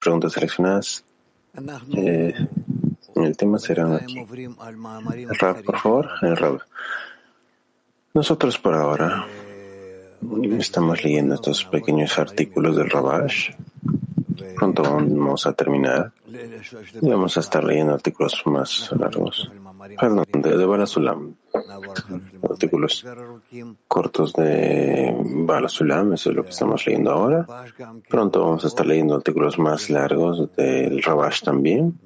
preguntas seleccionadas. Eh, el tema será aquí. Rab, por favor, el Rab. Nosotros por ahora estamos leyendo estos pequeños artículos del Rabash. Pronto vamos a terminar y vamos a estar leyendo artículos más largos. Perdón, de, de Balasulam. Artículos cortos de Balasulam, eso es lo que estamos leyendo ahora. Pronto vamos a estar leyendo artículos más largos del Rabash también.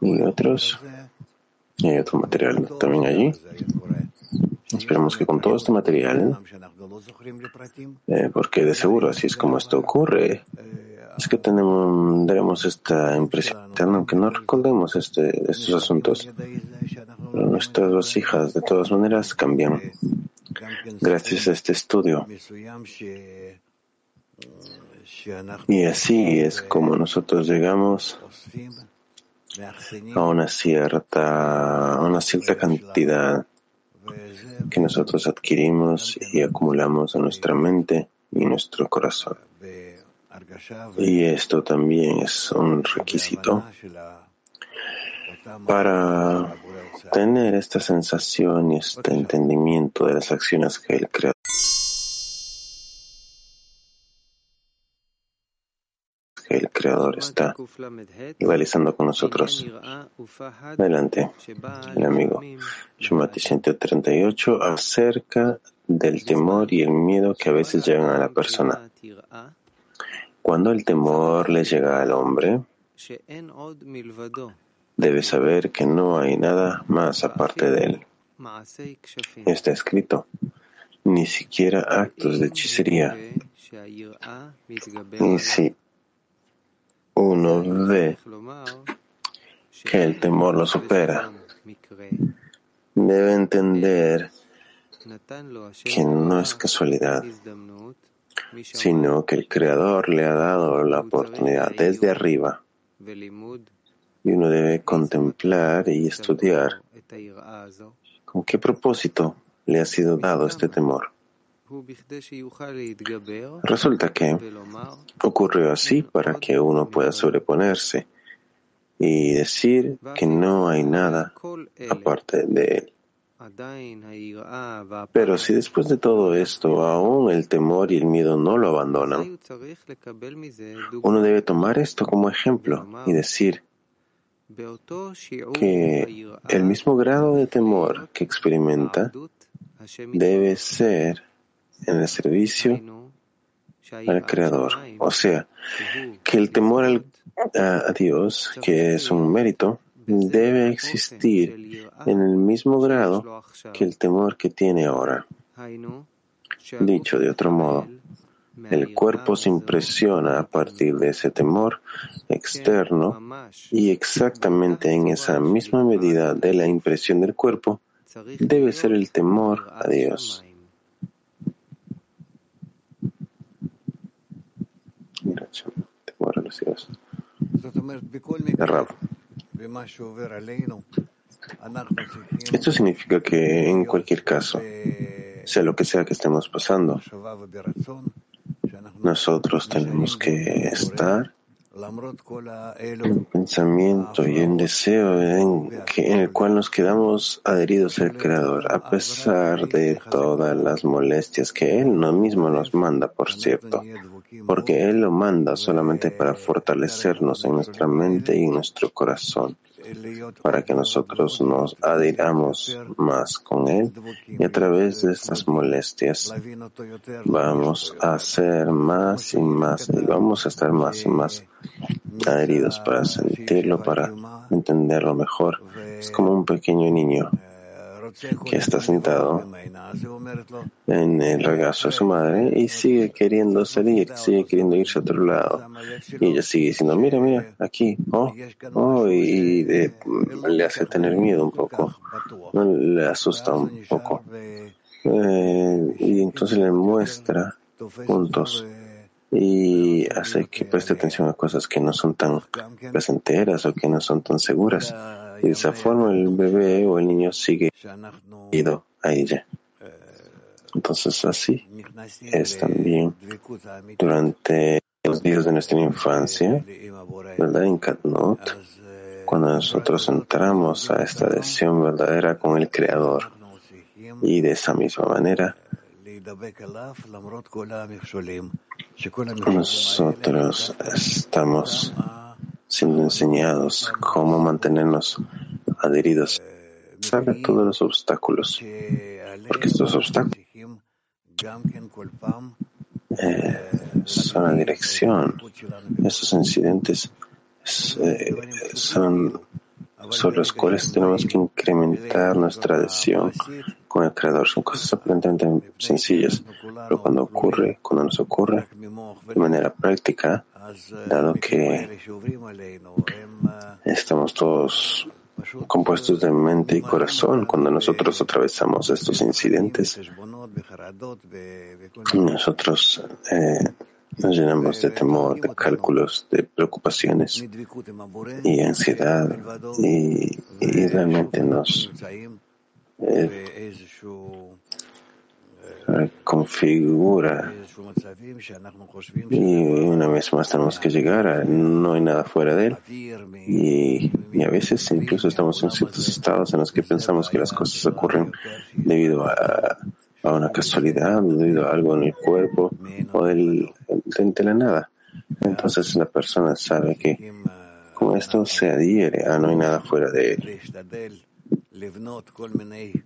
Y otros. Y hay otro material también allí. Esperemos que con todo este material, eh, porque de seguro así es como esto ocurre, es que tenemos, daremos esta impresión, aunque no recordemos este, estos asuntos. Nuestras dos hijas, de todas maneras, cambian gracias a este estudio. Y así es como nosotros llegamos a una cierta, a una cierta cantidad que nosotros adquirimos y acumulamos en nuestra mente y nuestro corazón. Y esto también es un requisito para tener esta sensación y este entendimiento de las acciones que el Creador que el Creador está realizando con nosotros. Adelante, el amigo Shumati 138 acerca del temor y el miedo que a veces llegan a la persona. Cuando el temor le llega al hombre, debe saber que no hay nada más aparte de él. Está escrito, ni siquiera actos de hechicería. Y si uno ve que el temor lo supera, debe entender que no es casualidad, sino que el Creador le ha dado la oportunidad desde arriba y uno debe contemplar y estudiar con qué propósito le ha sido dado este temor. Resulta que ocurrió así para que uno pueda sobreponerse y decir que no hay nada aparte de él. Pero si después de todo esto aún el temor y el miedo no lo abandonan, uno debe tomar esto como ejemplo y decir que el mismo grado de temor que experimenta debe ser en el servicio al Creador. O sea, que el temor a Dios, que es un mérito, debe existir en el mismo grado que el temor que tiene ahora. Dicho de otro modo, el cuerpo se impresiona a partir de ese temor externo y exactamente en esa misma medida de la impresión del cuerpo debe ser el temor a Dios. Temor a los Dios. Esto significa que en cualquier caso, sea lo que sea que estemos pasando, nosotros tenemos que estar en pensamiento y en deseo en, que, en el cual nos quedamos adheridos al Creador, a pesar de todas las molestias que Él no mismo nos manda, por cierto, porque Él lo manda solamente para fortalecernos en nuestra mente y en nuestro corazón para que nosotros nos adhiramos más con Él y a través de estas molestias vamos a ser más y más y vamos a estar más y más adheridos para sentirlo, para entenderlo mejor. Es como un pequeño niño que está sentado en el regazo de su madre y sigue queriendo salir, sigue queriendo irse a otro lado. Y ella sigue diciendo, mira, mira, aquí, oh, oh, y, le hace tener miedo un poco, le asusta un poco. Eh, y entonces le muestra puntos y hace que preste atención a cosas que no son tan placenteras o que no son tan seguras. Y de esa forma el bebé o el niño sigue ido a ella. Entonces así es también durante los días de nuestra infancia, ¿verdad? En Katnut, cuando nosotros entramos a esta adhesión verdadera con el Creador. Y de esa misma manera, nosotros estamos siendo enseñados cómo mantenernos adheridos a todos los obstáculos, porque estos obstáculos eh, son la dirección. Estos incidentes eh, son sobre los cuales tenemos que incrementar nuestra adhesión con el Creador. Son cosas aparentemente sencillas, pero cuando ocurre, cuando nos ocurre de manera práctica, dado que estamos todos compuestos de mente y corazón, cuando nosotros atravesamos estos incidentes, nosotros eh, nos llenamos de temor, de cálculos, de preocupaciones y ansiedad. Y, realmente nos eh, configura y una vez más tenemos que llegar a no hay nada fuera de él y, a veces incluso estamos en ciertos estados en los que pensamos que las cosas ocurren debido a a una casualidad, debido a algo en el cuerpo o del, de la nada. Entonces la persona sabe que con esto se adhiere a no hay nada fuera de él.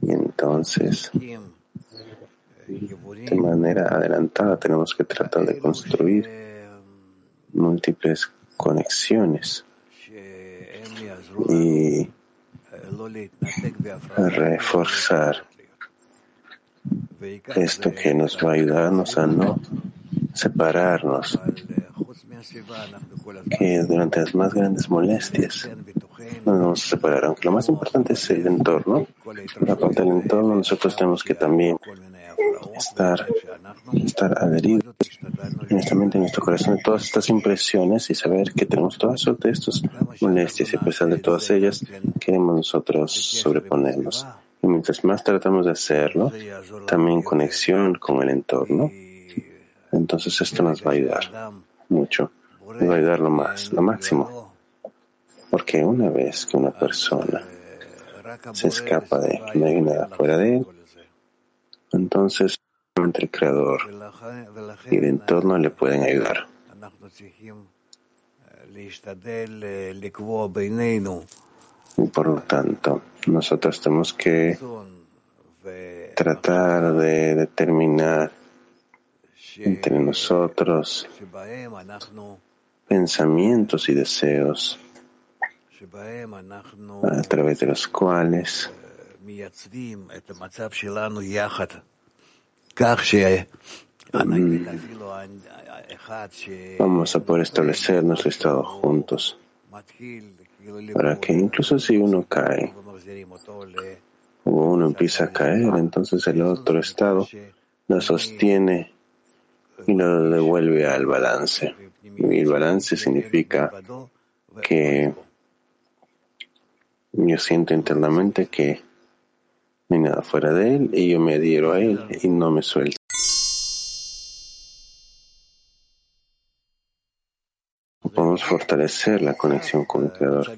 Y entonces, de manera adelantada, tenemos que tratar de construir múltiples conexiones. Y reforzar esto que nos va a ayudarnos a no separarnos, que durante las más grandes molestias no nos vamos a separar, aunque lo más importante es el entorno. Aparte del entorno, nosotros tenemos que también estar, estar adheridos en nuestra mente, en nuestro corazón, de todas estas impresiones y saber que tenemos toda suerte de estas molestias y a pesar de todas ellas, queremos nosotros sobreponernos. Y mientras más tratamos de hacerlo, también conexión con el entorno, entonces esto nos va a ayudar mucho. A ayudar lo más, lo máximo. Porque una vez que una persona se escapa de que no nada fuera de él, entonces entre el creador y el entorno le pueden ayudar. Y por lo tanto, nosotros tenemos que tratar de determinar entre nosotros pensamientos y deseos a través de los cuales vamos a poder establecer nuestro estado juntos para que incluso si uno cae o uno empieza a caer, entonces el otro estado lo sostiene y lo devuelve al balance. Y el balance significa que yo siento internamente que no hay nada fuera de él y yo me adhiero a él y no me suelto. podemos fortalecer la conexión con el Creador.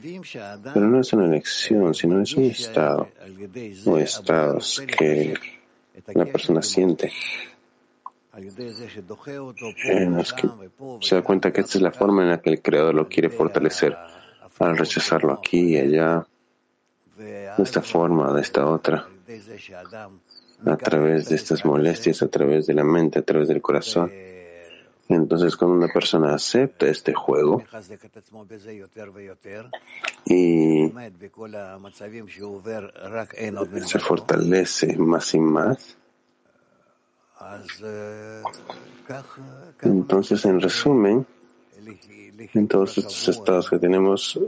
Pero no es una elección, sino es un estado o estados que la persona siente se da cuenta que esta es la forma en la que el Creador lo quiere fortalecer al rechazarlo aquí y allá, de esta forma, de esta otra, a través de estas molestias, a través de la mente, a través del corazón. Entonces, cuando una persona acepta este juego y se fortalece más y más, entonces, en resumen, en todos estos estados que tenemos,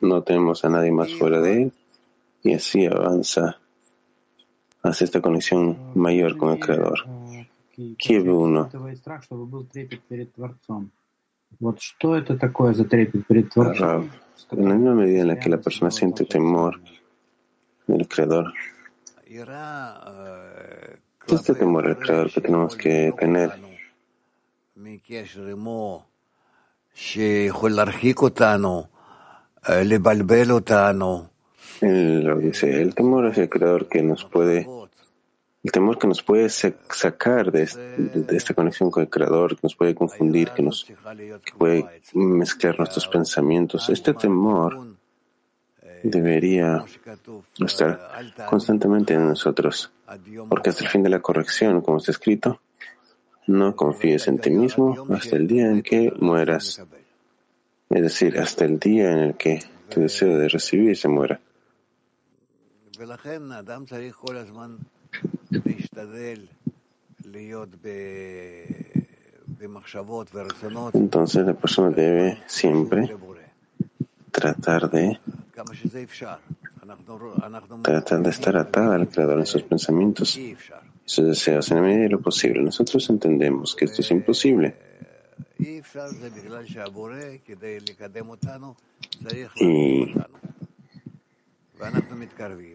no tenemos a nadie más fuera de él y así avanza hacia esta conexión mayor con el Creador. Kiev 1. En la misma medida en la que la persona siente temor del Creador, este temor al Creador que tenemos que tener El, temor hacia el Creador que nos puede, el temor que nos puede sacar de, esta conexión con el Creador, que nos puede confundir, que nos puede mezclar nuestros pensamientos. Este temor debería estar constantemente en nosotros, porque hasta el fin de la corrección, como está escrito, no confíes en ti mismo hasta el día en que mueras, es decir, hasta el día en el que tu deseo de recibir se muera. Entonces la persona debe siempre tratar de tratar de estar atada al Creador en sus pensamientos y sus deseos en la medida de lo posible. Nosotros entendemos que esto es imposible. Y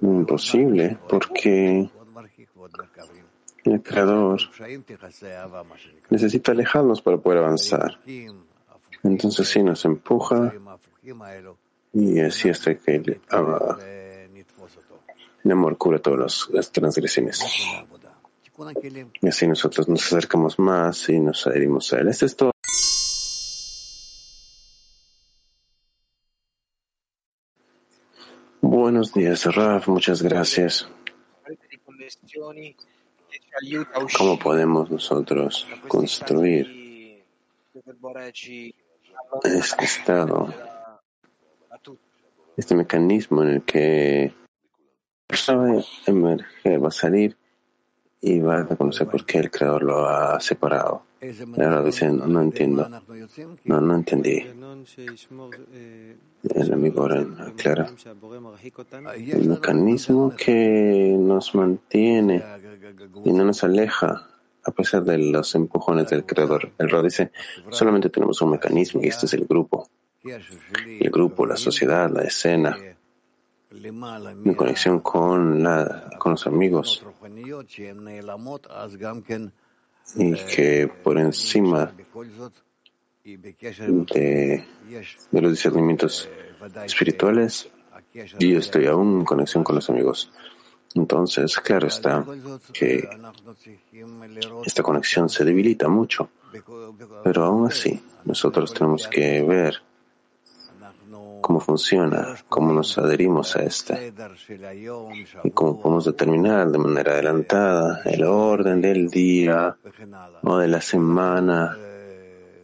imposible porque el Creador necesita alejarnos para poder avanzar. Entonces sí nos empuja y así hasta que el, el amor cura todas las transgresiones. Y así nosotros nos acercamos más y nos adherimos a él. Este es todo. Buenos días, Raf. Muchas gracias. ¿Cómo podemos nosotros construir este estado este mecanismo en el que persona emerger, va a salir y va a reconocer por qué el creador lo ha separado. Y ahora dicen, no entiendo, no, no entendí. El amigo ahora aclara. El mecanismo que nos mantiene y no nos aleja a pesar de los empujones del creador. El Rod dice, solamente tenemos un mecanismo y este es el grupo el grupo, la sociedad, la escena, mi conexión con, los amigos y que por encima de los discernimientos espirituales yo estoy aún en conexión con los amigos. Entonces, claro está que esta conexión se debilita mucho, pero aún así nosotros tenemos que ver cómo funciona, cómo nos adherimos a este y cómo podemos determinar de manera adelantada el orden del día o de la semana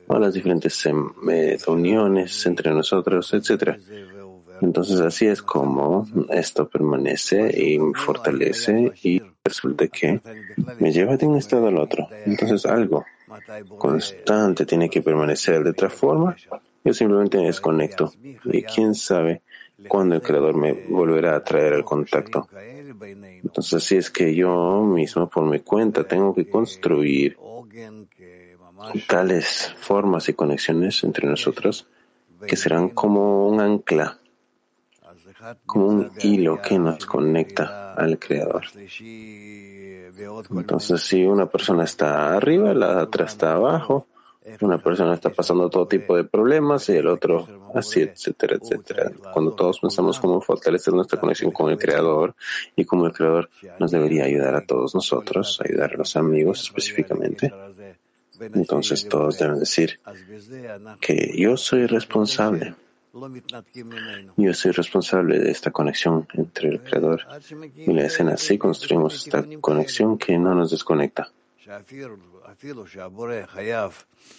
o las diferentes eh, reuniones entre nosotros, etc. Entonces así es como esto permanece y me fortalece y resulta que me lleva de un estado al otro. Entonces algo constante tiene que permanecer de otra forma yo simplemente me desconecto y quién sabe cuándo el Creador me volverá a traer al contacto. Entonces, si es que yo mismo por mi cuenta tengo que construir tales formas y conexiones entre nosotros que serán como un ancla, como un hilo que nos conecta al Creador. Entonces, si una persona está arriba, la otra está abajo, una persona está pasando todo tipo de problemas y el otro así, etcétera, etcétera. Cuando todos pensamos cómo fortalecer nuestra conexión con el Creador y cómo el Creador nos debería ayudar a todos nosotros, ayudar a los amigos específicamente, entonces todos deben decir que yo soy responsable. Yo soy responsable de esta conexión entre el Creador y la escena. Así construimos esta conexión que no nos desconecta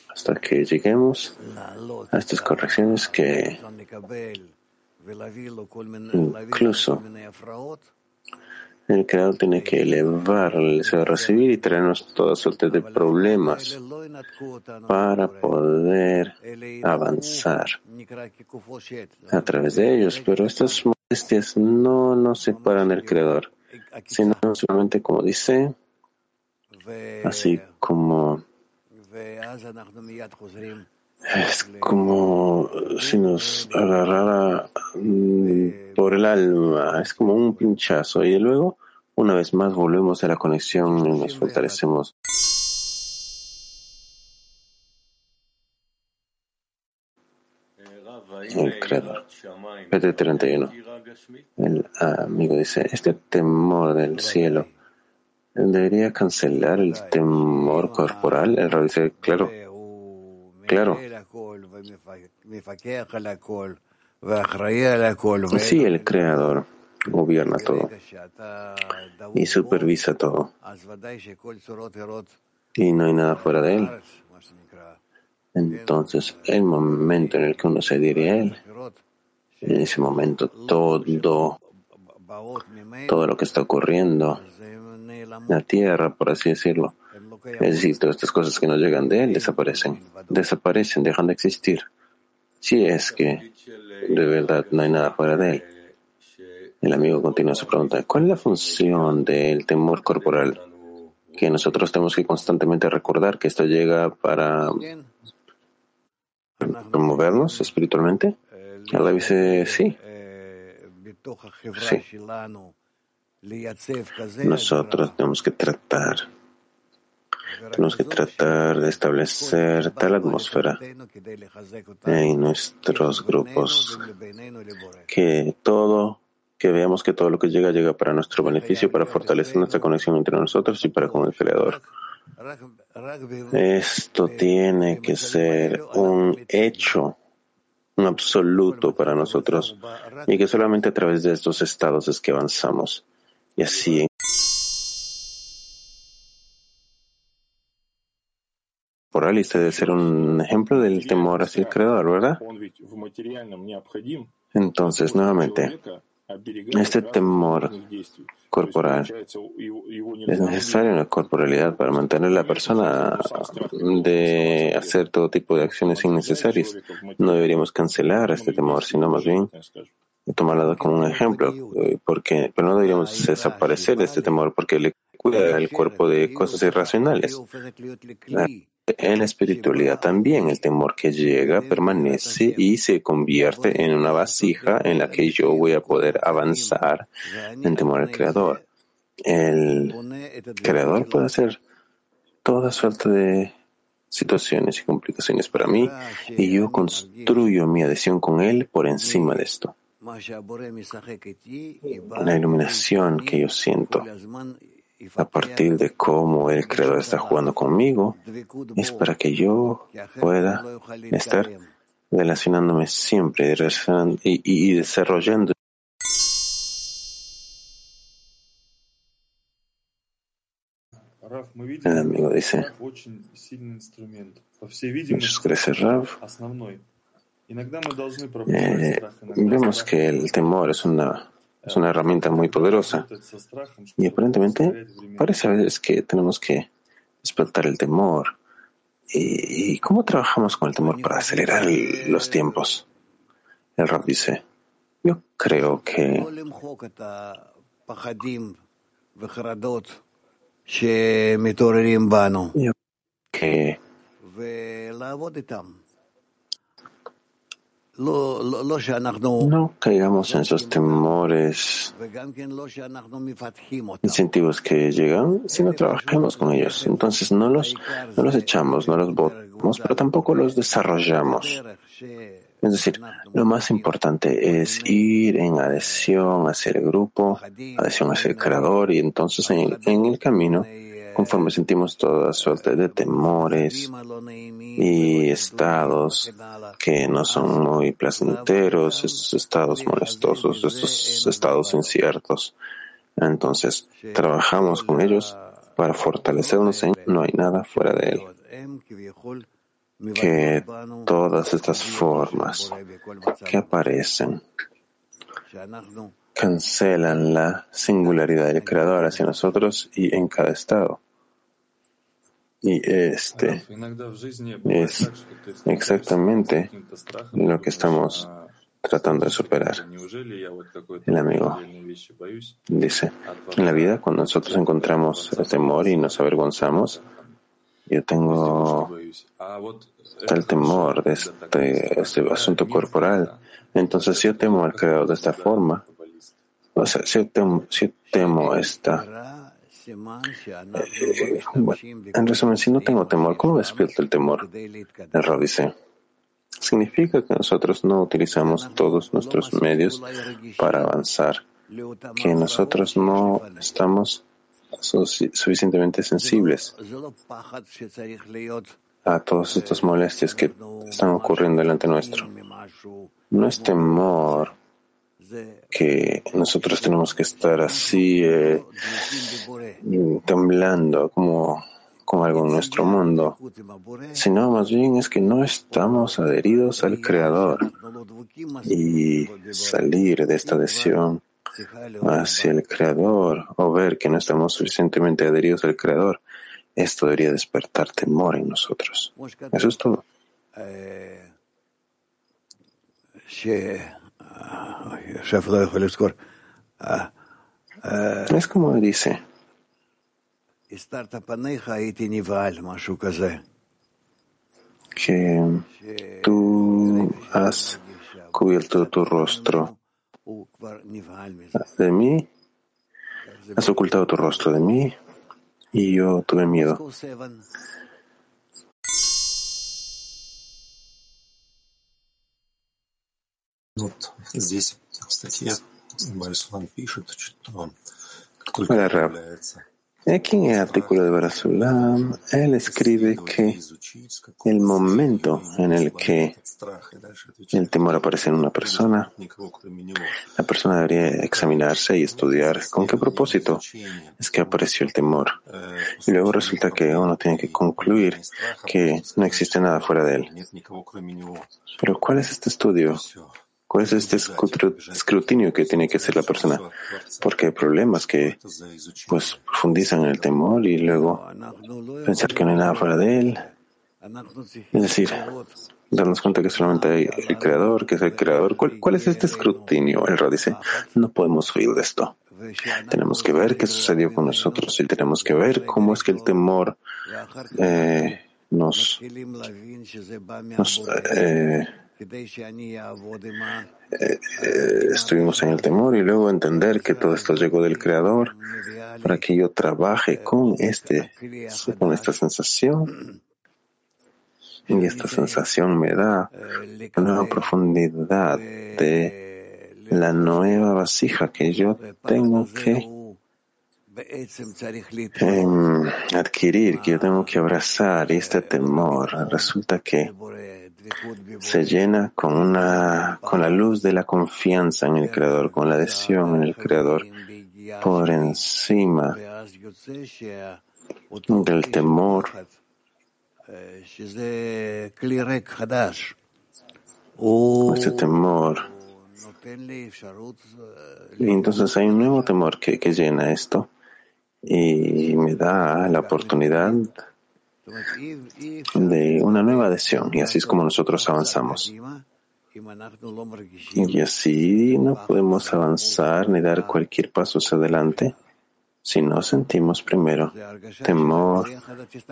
hasta que lleguemos a estas correcciones que incluso el creador tiene que elevar el deseo de recibir y traernos toda suerte de problemas para poder avanzar a través de ellos. Pero estas molestias no nos separan del creador, sino solamente como dice, así como es como si nos agarrara mm, por el alma, es como un pinchazo y luego una vez más volvemos a la conexión y nos fortalecemos. el creador. PT 31. El amigo dice, este temor del cielo debería cancelar el temor corporal. El rabbi dice, claro, claro. Sí, el creador gobierna todo y supervisa todo. Y no hay nada fuera de él. Entonces, el momento en el que uno se dirige a él, en ese momento todo, todo lo que está ocurriendo, la tierra, por así decirlo, es decir, todas estas cosas que no llegan de él desaparecen, desaparecen, dejan de existir. Si es que de verdad no hay nada fuera de él. El amigo continúa su pregunta. ¿Cuál es la función del temor corporal? Que nosotros tenemos que constantemente recordar que esto llega para promovernos espiritualmente. Allah dice sí. Sí. Nosotros tenemos que tratar, tenemos que tratar de establecer tal atmósfera en nuestros grupos que todo que veamos que todo lo que llega llega para nuestro beneficio, para fortalecer nuestra conexión entre nosotros y para con el Creador. Esto tiene que ser un hecho, un absoluto para nosotros, y que solamente a través de estos estados es que avanzamos. Y así y este debe ser un ejemplo del temor hacia el Creador, ¿verdad? Entonces, nuevamente, este temor corporal es necesario en la corporalidad para mantener a la persona de hacer todo tipo de acciones innecesarias. No deberíamos cancelar este temor, sino más bien tomarlo como un ejemplo, eh, porque, pero no deberíamos desaparecer de este temor porque le cuida el cuerpo de cosas irracionales. En la espiritualidad también el temor que llega permanece y se convierte en una vasija en la que yo voy a poder avanzar en temor al Creador. El Creador puede hacer toda suerte de situaciones y complicaciones para mí y yo construyo mi adhesión con Él por encima de esto. La iluminación que yo siento. a partir de cómo el Creador está jugando conmigo, es para que yo pueda estar relacionándome siempre y, y desarrollando. El amigo dice, muchas gracias, Rav. Eh, vemos que el temor es una es una herramienta muy poderosa. Y aparentemente parece a veces que tenemos que despertar el temor. ¿Y cómo trabajamos con el temor para acelerar los tiempos? El rap dice, yo creo que yo que no caigamos en esos temores, incentivos que llegan, sino trabajemos con ellos. Entonces no los, no los echamos, no los botamos, pero tampoco los desarrollamos. Es decir, lo más importante es ir en adhesión hacia el grupo, adhesión hacia el creador y entonces en, en el camino conforme sentimos toda suerte de temores y estados que no son muy placenteros, estos estados molestosos, estos estados inciertos. Entonces, trabajamos con ellos para fortalecernos en no hay nada fuera de él. Que todas estas formas que aparecen cancelan la singularidad del Creador hacia nosotros y en cada estado. Y este es exactamente lo que estamos tratando de superar. El amigo dice, en la vida cuando nosotros encontramos el temor y nos avergonzamos, yo tengo tal temor de este, este asunto corporal. Entonces, si yo temo al Creador de esta forma, o sea, si yo temo, si yo temo esta en resumen, si no tengo temor, ¿cómo despierto el temor? El Rab dice, significa que nosotros no utilizamos todos nuestros medios para avanzar, que nosotros no estamos suficientemente sensibles a todas estas molestias que están ocurriendo delante nuestro. No es temor que nosotros tenemos que estar así eh, temblando como, como algo en nuestro mundo, sino más bien es que no estamos adheridos al Creador y salir de esta adhesión hacia el Creador o ver que no estamos suficientemente adheridos al Creador, esto debería despertar temor en nosotros. Eso es todo. Es como dice. Que tú has cubierto tu rostro. de mí, has ocultado tu rostro de mí y yo tuve miedo. Вот здесь в статье Барислан пишет, что как только появляется Aquí en el artículo de Barasulam, él escribe que el momento en el que el temor aparece en una persona, la persona debería examinarse y estudiar con qué propósito es que apareció el temor. Y luego resulta que uno tiene que concluir que no existe nada fuera de él. Pero ¿cuál es este estudio? ¿Cuál es este escrutinio que tiene que hacer la persona? Porque hay problemas que pues profundizan en el temor y luego pensar que no hay nada fuera de él. Es decir, darnos cuenta que solamente hay el creador, que es el creador. ¿Cuál, es este escrutinio? El Ra dice, no podemos huir de esto. Tenemos que ver qué sucedió con nosotros y tenemos que ver cómo es que el temor eh, nos, nos eh, eh, estuvimos en el temor y luego entender que todo esto llegó del Creador para que yo trabaje con este, con esta sensación. Y esta sensación me da una profundidad de la nueva vasija que yo tengo que em, adquirir, que yo tengo que abrazar. Y este temor resulta que se llena con una, con la luz de la confianza en el Creador, con la adhesión en el Creador, por encima del temor. Ese temor. Y entonces hay un nuevo temor que, que llena esto y me da la oportunidad de una nueva adhesión y así es como nosotros avanzamos. Y así no podemos avanzar ni dar cualquier paso hacia adelante si no sentimos primero temor,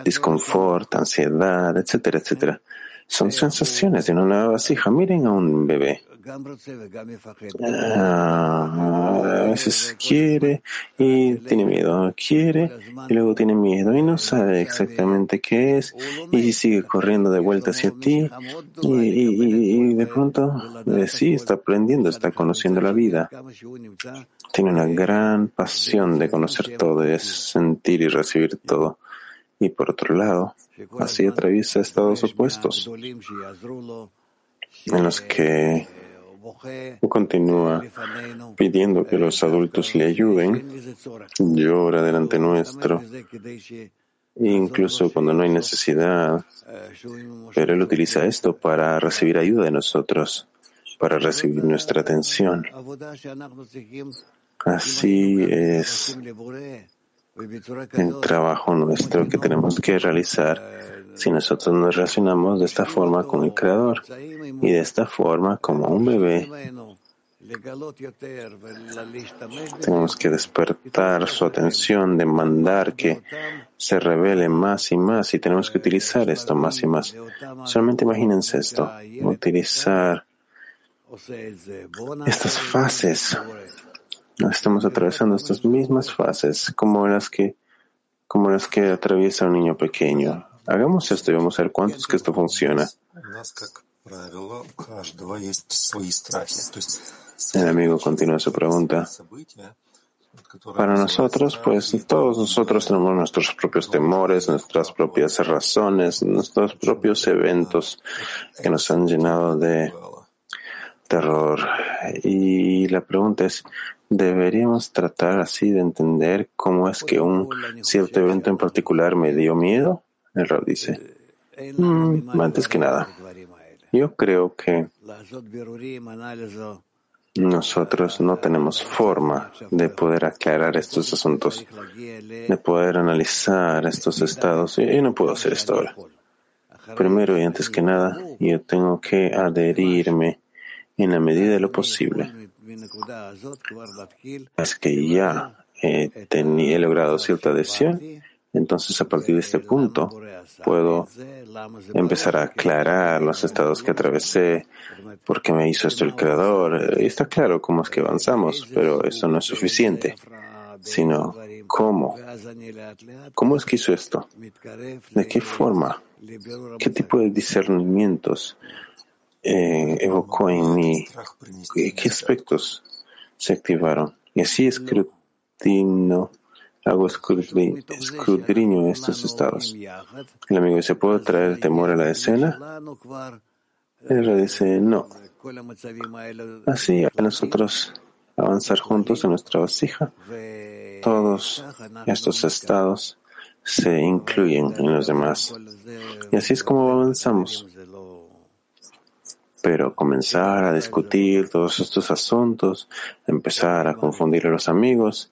disconfort, ansiedad, etcétera, etcétera. Son sensaciones de una nueva vasija. Miren a un bebé. Ah, a veces quiere y tiene miedo, quiere y luego tiene miedo y no sabe exactamente qué es y sigue corriendo de vuelta hacia ti y, de pronto eh, sí está aprendiendo, está conociendo la vida. Tiene una gran pasión de conocer todo, de sentir y recibir todo. Y por otro lado, así atraviesa estados opuestos en los que continúa pidiendo que los adultos le ayuden, llora delante nuestro, incluso cuando no hay necesidad, pero él utiliza esto para recibir ayuda de nosotros, para recibir nuestra atención. Así es el trabajo nuestro que tenemos que realizar si nosotros nos relacionamos de esta forma con el Creador y de esta forma como un bebé, tenemos que despertar su atención, demandar que se revele más y más y tenemos que utilizar esto más y más. Solamente imagínense esto, utilizar estas fases. Estamos atravesando estas mismas fases como las que como las que atraviesa un niño pequeño. Hagamos esto y vamos a ver cuántos que esto funciona. El amigo continúa su pregunta. Para nosotros, pues todos nosotros tenemos nuestros propios temores, nuestras propias razones, nuestros propios eventos que nos han llenado de terror. Y la pregunta es, ¿deberíamos tratar así de entender cómo es que un cierto evento en particular me dio miedo? El Rab dice, mm, antes que nada, yo creo que nosotros no tenemos forma de poder aclarar estos asuntos, de poder analizar estos estados. Y no puedo hacer esto ahora. Primero y antes que nada, yo tengo que adherirme en la medida de lo posible. Es que ya he, he logrado cierta adhesión, entonces a partir de este punto puedo empezar a aclarar los estados que atravesé, por qué me hizo esto el Creador. Y está claro cómo es que avanzamos, pero eso no es suficiente, sino cómo. ¿Cómo es que hizo esto? ¿De qué forma? ¿Qué tipo de discernimientos eh, evocó en mí? ¿Qué aspectos se activaron? Y así escrutino hago escudriño estos estados. El amigo dice, ¿puedo traer temor a la escena? Él dice, no. Así a nosotros avanzar juntos en nuestra vasija, todos estos estados se incluyen en los demás. Y así es como avanzamos. Pero comenzar a discutir todos estos asuntos, empezar a confundir a los amigos,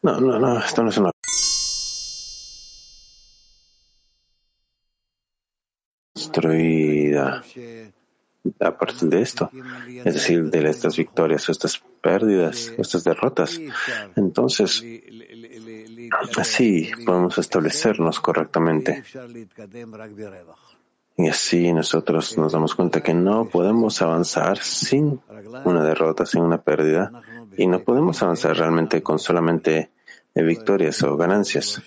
no, no, no, esto no es una construida a partir de esto, es decir, de estas victorias estas pérdidas, estas derrotas. Entonces, así podemos establecernos correctamente. Y así nosotros nos damos cuenta que no podemos avanzar sin una derrota, sin una pérdida, y no podemos avanzar realmente con solamente de victorias o ganancias,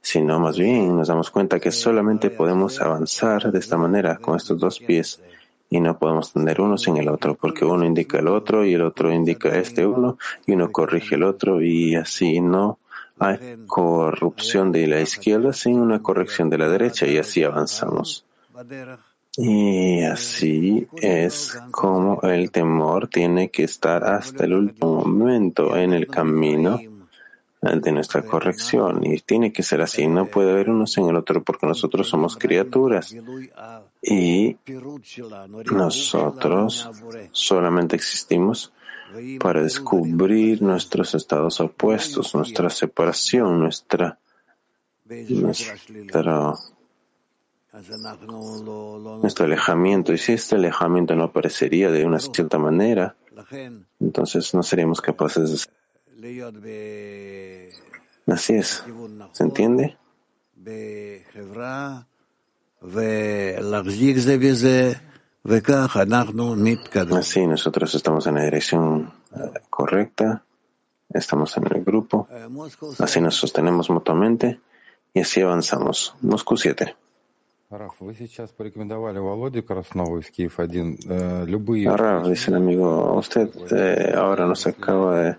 sino más bien nos damos cuenta que solamente podemos avanzar de esta manera, con estos dos pies, y no podemos tener uno sin el otro, porque uno indica el otro y el otro indica este uno, y uno corrige el otro, y así no hay corrupción de la izquierda sin una corrección de la derecha, y así avanzamos. Y así es como el temor tiene que estar hasta el último momento en el camino de nuestra corrección. Y tiene que ser así. No puede haber uno sin el otro porque nosotros somos criaturas. Y nosotros solamente existimos para descubrir nuestros estados opuestos, nuestra separación, nuestra, nuestra nuestro alejamiento. Y si este alejamiento no aparecería de una cierta manera, entonces no seríamos capaces de Así es. ¿Se entiende? Así nosotros estamos en la dirección eh, correcta, estamos en el grupo, así nos sostenemos mutuamente y así avanzamos. Moscú 7. Raf, dice el amigo, usted eh, ahora nos acaba de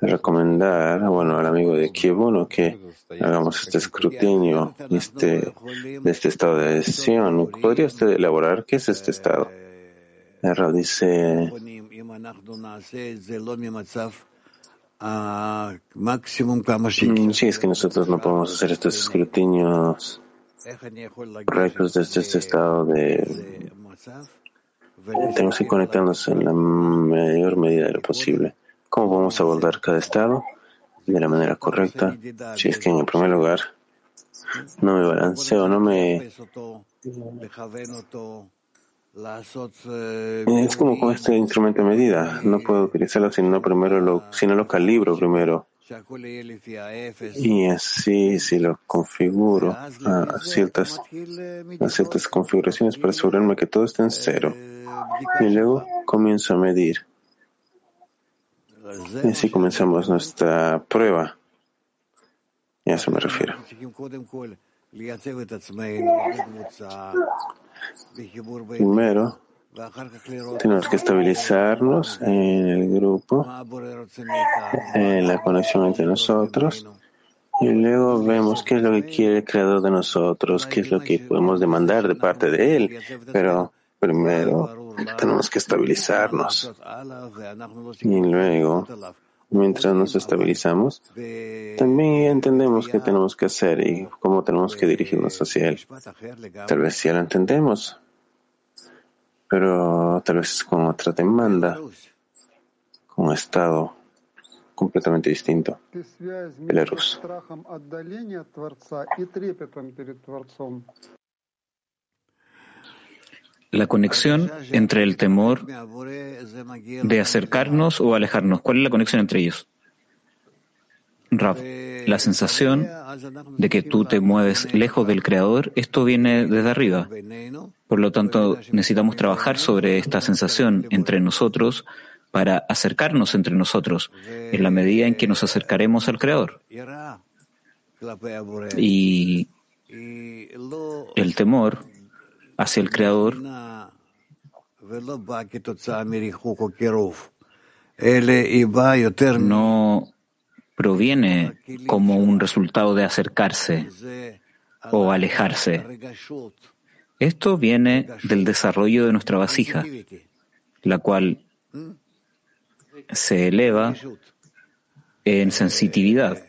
recomendar, bueno, al amigo de Kiev que hagamos este escrutinio este, de este estado de adhesión. ¿Podría usted elaborar qué es este estado? Raf dice, mm, Sí, es que nosotros no podemos hacer estos escrutinios correctos desde este estado de... Tenemos que conectarnos en la mayor medida de lo posible. ¿Cómo vamos a abordar cada estado de la manera correcta? Si es que en el primer lugar no me balanceo, no me... Es como con este instrumento de medida. No puedo utilizarlo si no, primero lo, si no lo calibro primero. Y así, si lo configuro a ciertas, a ciertas configuraciones para asegurarme que todo está en cero. Y luego comienzo a medir. Y así comenzamos nuestra prueba. Y a eso me refiero. Primero, tenemos que estabilizarnos en el grupo, en la conexión entre nosotros, y luego vemos qué es lo que quiere el creador de nosotros, qué es lo que podemos demandar de parte de él. Pero primero tenemos que estabilizarnos. Y luego, mientras nos estabilizamos, también entendemos qué tenemos que hacer y cómo tenemos que dirigirnos hacia él. Tal vez ya lo entendemos, pero tal vez con otra demanda, con un estado completamente distinto. Belarus. La conexión entre el temor de acercarnos o alejarnos. ¿Cuál es la conexión entre ellos? Rav, la sensación de que tú te mueves lejos del Creador, esto viene desde arriba. Por lo tanto, necesitamos trabajar sobre esta sensación entre nosotros para acercarnos entre nosotros en la medida en que nos acercaremos al Creador. Y el temor hacia el Creador no proviene como un resultado de acercarse o alejarse. Esto viene del desarrollo de nuestra vasija, la cual se eleva en sensitividad.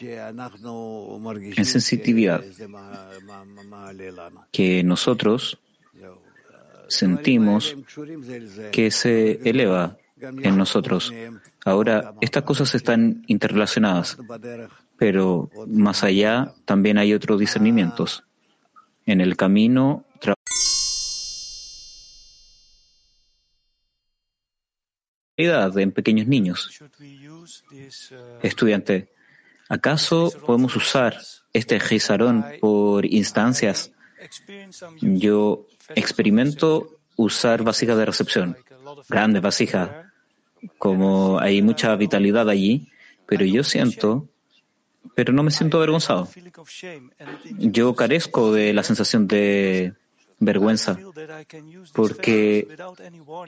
En sensitividad que nosotros sentimos que se eleva en nosotros. Ahora, estas cosas están interrelacionadas, pero más allá también hay otros discernimientos. En el camino en pequeños niños. Estudiante, ¿acaso podemos usar este Gizarón por instancias? Yo experimento usar vasijas de recepción, grandes vasijas, como hay mucha vitalidad allí, pero yo siento, pero no me siento avergonzado. Yo carezco de la sensación de vergüenza, porque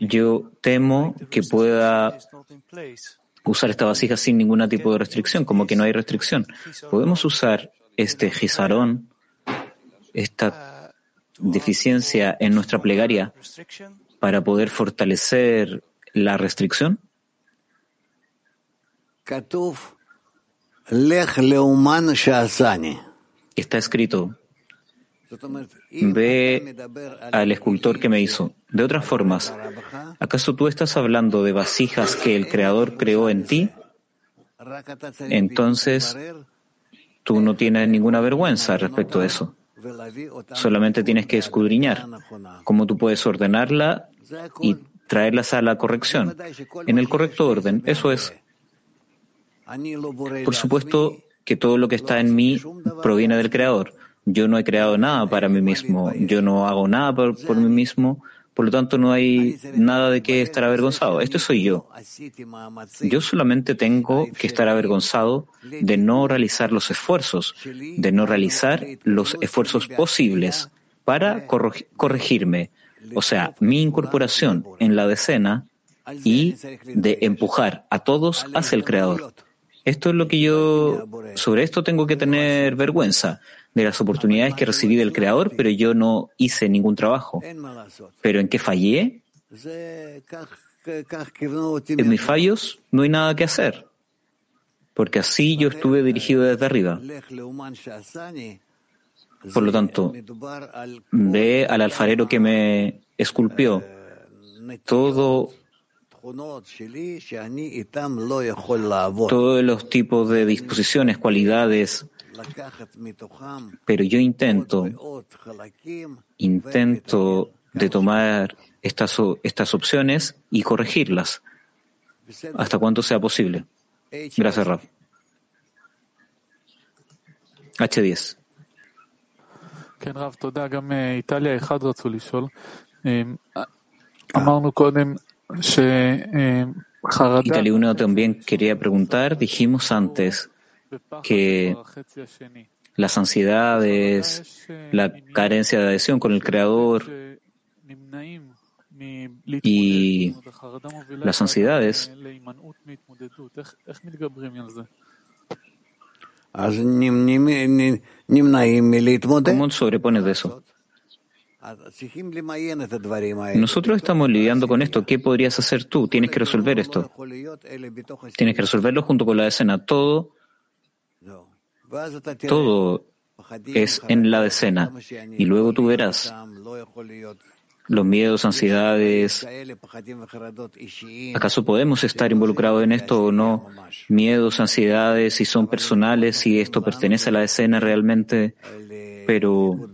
yo temo que pueda usar esta vasija sin ningún tipo de restricción, como que no hay restricción. Podemos usar este gizarón, esta deficiencia en nuestra plegaria, para poder fortalecer la restricción. Está escrito, Ve al escultor que me hizo. De otras formas, ¿acaso tú estás hablando de vasijas que el Creador creó en ti? Entonces, tú no tienes ninguna vergüenza respecto a eso. Solamente tienes que escudriñar cómo tú puedes ordenarla y traerlas a la corrección, en el correcto orden. Eso es. Por supuesto que todo lo que está en mí proviene del Creador. Yo no he creado nada para mí mismo, yo no hago nada por, mí mismo, por lo tanto no hay nada de qué estar avergonzado. Esto soy yo. Yo solamente tengo que estar avergonzado de no realizar los esfuerzos, de no realizar los esfuerzos posibles para corregirme, o sea, mi incorporación en la decena y de empujar a todos hacia el Creador. Esto es lo que yo, sobre esto tengo que tener vergüenza, de las oportunidades que recibí del Creador, pero yo no hice ningún trabajo. ¿Pero en qué fallé? En mis fallos no hay nada que hacer, porque así yo estuve dirigido desde arriba. Por lo tanto, ve al alfarero que me esculpió todo todos los tipos de disposiciones, cualidades, pero yo intento, intento de tomar estas, estas opciones y corregirlas hasta cuanto sea posible. Gracias, Raf. H10. Italia 1 también quería preguntar, dijimos antes que las ansiedades, la carencia de adhesión con el Creador y las ansiedades. ¿Cómo sobrepones de eso? Nosotros estamos lidiando con esto. ¿Qué podrías hacer tú? Tienes que resolver esto. Tienes que resolverlo junto con la decena. Todo, todo es en la decena. Y luego tú verás los miedos, ansiedades. ¿Acaso podemos estar involucrados en esto o no? Miedos, ansiedades, si son personales, si esto pertenece a la escena realmente, pero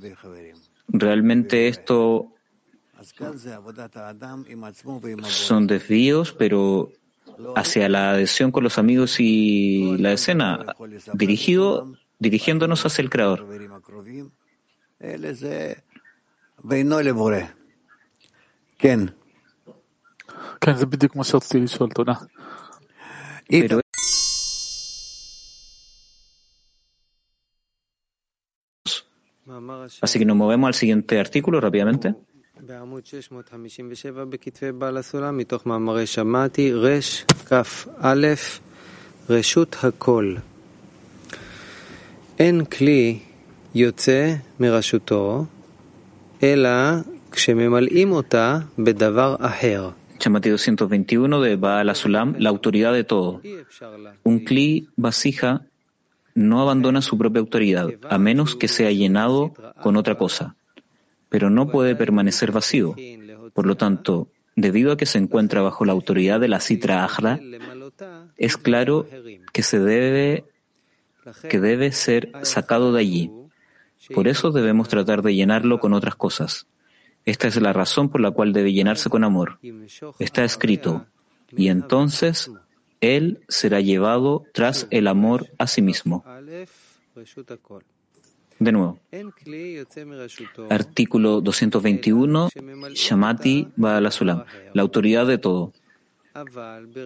realmente esto son desvíos, pero hacia la adhesión con los amigos y la escena, dirigido, dirigiéndonos hacia el Creador. Pero Así que nos movemos al siguiente artículo rápidamente. אין כלי יוצא מרשותו, אלא Chamatido 121 de Baal Azulam, la autoridad de todo. Un Kli vasija no abandona su propia autoridad, a menos que sea llenado con otra cosa, pero no puede permanecer vacío. Por lo tanto, debido a que se encuentra bajo la autoridad de la Citra Ahra, es claro que se debe que debe ser sacado de allí. Por eso debemos tratar de llenarlo con otras cosas. Esta es la razón por la cual debe llenarse con amor. Está escrito, y entonces él será llevado tras el amor a sí mismo. De nuevo, artículo 221, Shamati Baalasulam, la autoridad de todo.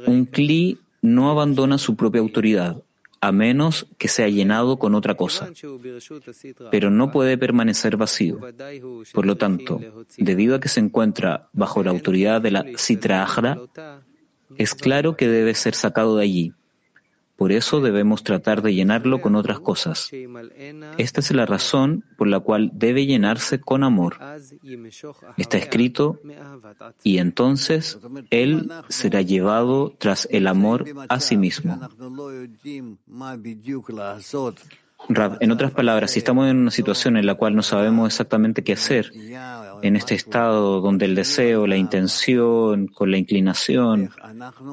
Un Kli no abandona su propia autoridad, a menos que sea llenado con otra cosa, pero no puede permanecer vacío. Por lo tanto, debido a que se encuentra bajo la autoridad de la Sitra Ajra, es claro que debe ser sacado de allí. Por eso debemos tratar de llenarlo con otras cosas. Esta es la razón por la cual debe llenarse con amor. Está escrito, y entonces Él será llevado tras el amor a sí mismo. en otras palabras, si estamos en una situación en la cual no sabemos exactamente qué hacer, en este estado donde el deseo, la intención, con la inclinación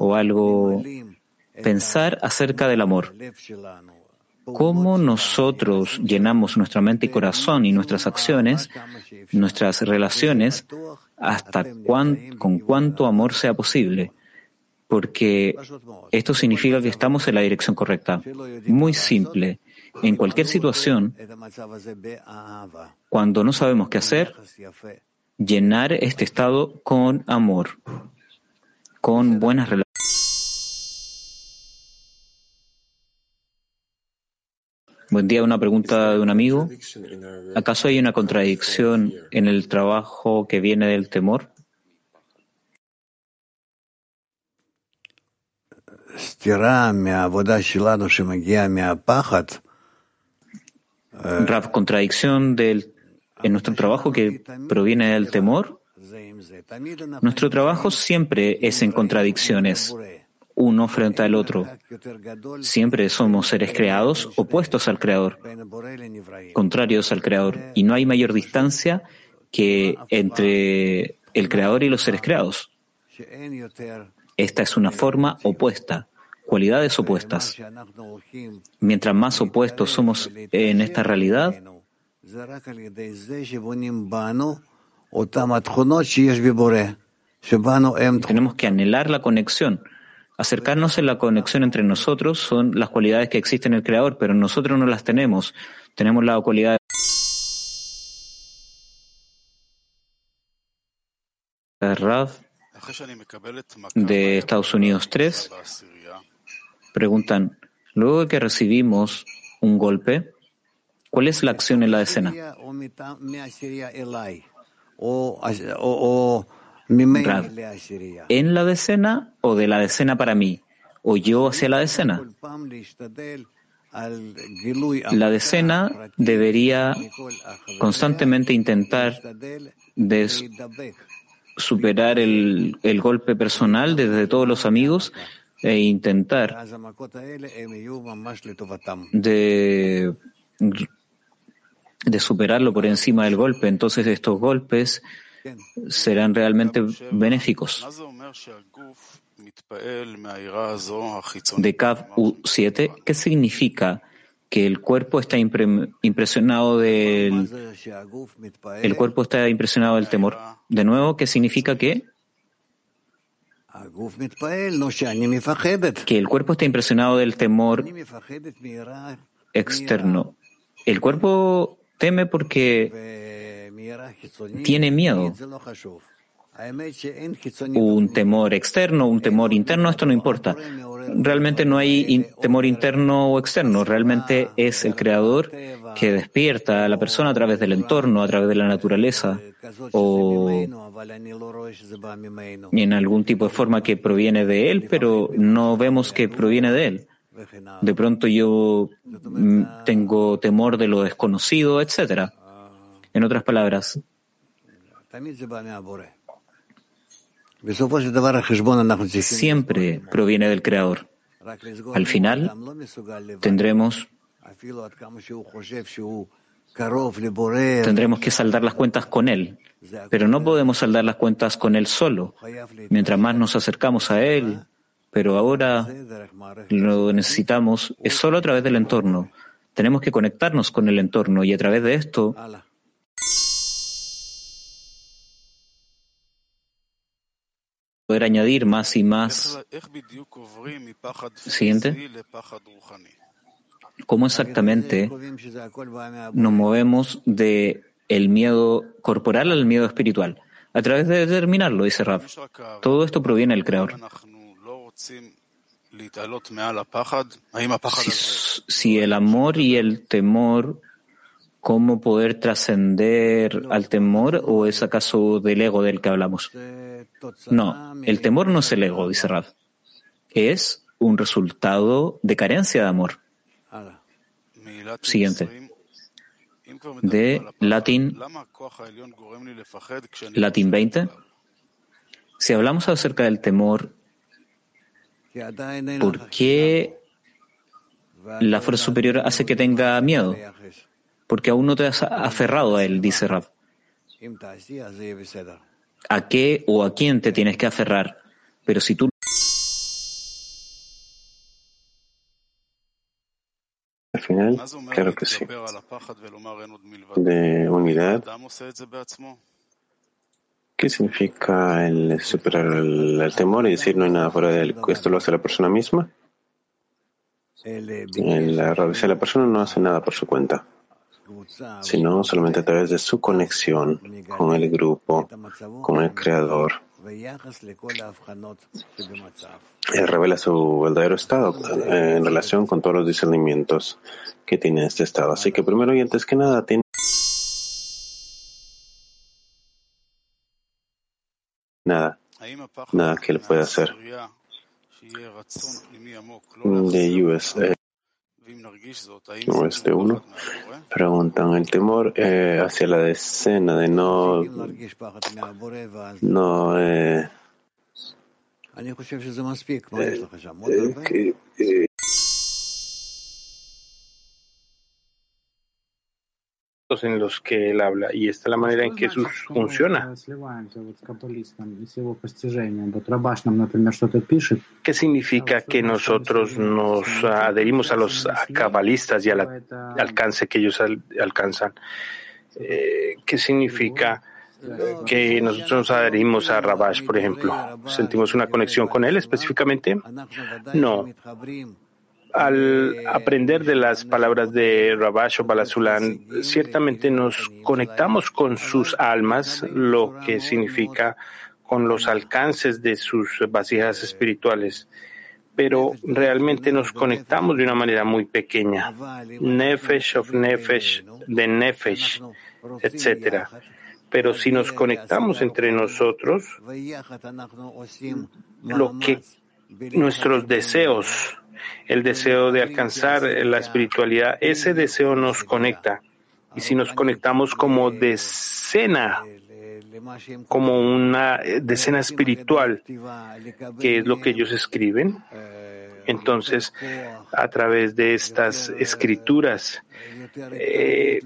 o algo pensar acerca del amor. Cómo nosotros llenamos nuestra mente y corazón y nuestras acciones, nuestras relaciones, hasta con cuánto amor sea posible. Porque esto significa que estamos en la dirección correcta. Muy simple. En cualquier situación, cuando no sabemos qué hacer, llenar este estado con amor, con buenas relaciones. Buen día, una pregunta de un amigo. ¿Acaso hay una contradicción en el trabajo que viene del temor? Rav, contradicción del, en nuestro trabajo que proviene del temor. Nuestro trabajo siempre es en contradicciones uno frente al otro. Siempre somos seres creados opuestos al Creador, contrarios al Creador, y no hay mayor distancia que entre el Creador y los seres creados. Esta es una forma opuesta, cualidades opuestas. Mientras más opuestos somos en esta realidad, tenemos que anhelar la conexión Acercarnos en la conexión entre nosotros son las cualidades que existen en el Creador, pero nosotros no las tenemos. Tenemos la cualidad de de Estados Unidos 3 preguntan, luego de que recibimos un golpe, ¿Cuál es la acción en la ¿En la decena o de la decena para mí? ¿O yo hacia la decena? La decena debería constantemente intentar superar el, el, golpe personal desde todos los amigos e intentar de, de superarlo por encima del golpe. Entonces estos golpes serán realmente benéficos. De Kav U7, ¿qué significa que el cuerpo está impresionado del el cuerpo está impresionado del temor? De nuevo, ¿qué significa que que el cuerpo está impresionado del temor externo. El cuerpo teme porque tiene miedo un temor externo, un temor interno, esto no importa. Realmente no hay temor interno o externo, realmente es el creador que despierta a la persona a través del entorno, a través de la naturaleza o en algún tipo de forma que proviene de él, pero no vemos que proviene de él. De pronto yo mm, tengo temor de lo desconocido, etcétera. En otras palabras, siempre proviene del Creador. Al final tendremos tendremos que saldar las cuentas con Él, pero no podemos saldar las cuentas con Él solo. Mientras más nos acercamos a Él, pero ahora lo necesitamos es solo a través del entorno. Tenemos que conectarnos con el entorno y a través de esto poder añadir más y más. Siguiente. ¿Cómo exactamente nos movemos de el miedo corporal al miedo espiritual? A través de determinarlo, dice Rav. Todo esto proviene del Creador. Si, si el amor y el temor cómo poder trascender al temor o es acaso del ego del que hablamos? No, el temor no es el ego, dice Rav. Es un resultado de carencia de amor. Siguiente. De latín, latín 20. Si hablamos acerca del temor, ¿por qué la fuerza superior hace que tenga miedo? Porque aún no te has aferrado a él, dice Rab. ¿A qué o a quién te tienes que aferrar? Pero si tú Al final, claro que sí. De unidad. ¿Qué significa el superar el, temor y decir no hay nada fuera de él? ¿Esto lo hace la persona misma? La, la persona no hace nada por su cuenta sino solamente a través de su conexión con el grupo, con el Creador. Él revela su verdadero estado en relación con todos los discernimientos que tiene este estado. Así que primero y antes que nada tiene nada, nada que él pueda hacer. De USA este uno. Preguntan el temor eh, hacia la decena de no no eh, eh, en los que él habla y esta es la manera en que eso funciona. ¿Qué significa que nosotros nos adherimos a los cabalistas y al alcance que ellos alcanzan? Eh, ¿Qué significa que nosotros nos adherimos a Rabash, por ejemplo? ¿Sentimos una conexión con él específicamente? No al aprender de las palabras de Rabash o Balasulan, ciertamente nos conectamos con sus almas, lo que significa con los alcances de sus vasijas espirituales. pero realmente nos conectamos de una manera muy pequeña. Nefesh of Nefesh, de Nefesh, etc. Pero si nos conectamos entre nosotros, lo que nuestros deseos, el deseo de alcanzar la espiritualidad, ese deseo nos conecta. Y si nos conectamos como decena, como una decena espiritual, que es lo que ellos escriben, entonces a través de estas escrituras eh,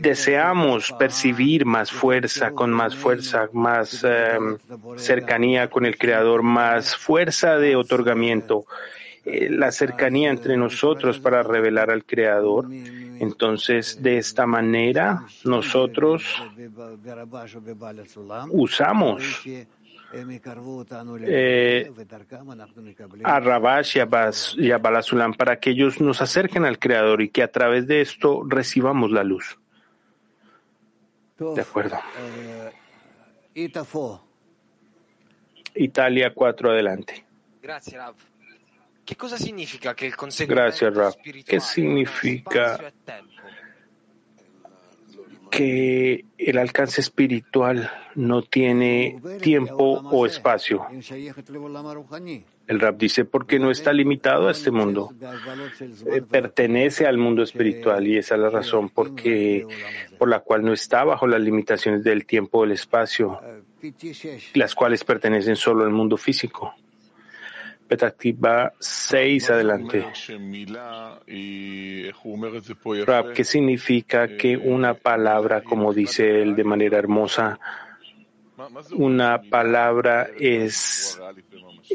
deseamos percibir más fuerza, con más fuerza, más em, cercanía con el Creador, más fuerza de otorgamiento, eh, la cercanía entre nosotros para revelar al Creador. Entonces, de esta manera, nosotros usamos eh, a Rabash y a, Balasulam para que ellos nos acerquen al Creador y que a través de esto recibamos la luz. De acuerdo. Italia 4 adelante. Gracias, Rav. ¿Qué cosa significa que el Gracias, Rav. ¿Qué significa que el alcance espiritual no tiene tiempo o espacio. El Rab dice porque no está limitado a este mundo, eh, pertenece al mundo espiritual y esa es la razón porque, por la cual no está bajo las limitaciones del tiempo o el espacio, las cuales pertenecen solo al mundo físico. Petactiva 6 adelante. Rab, ¿qué significa que una palabra, como dice él de manera hermosa, una palabra es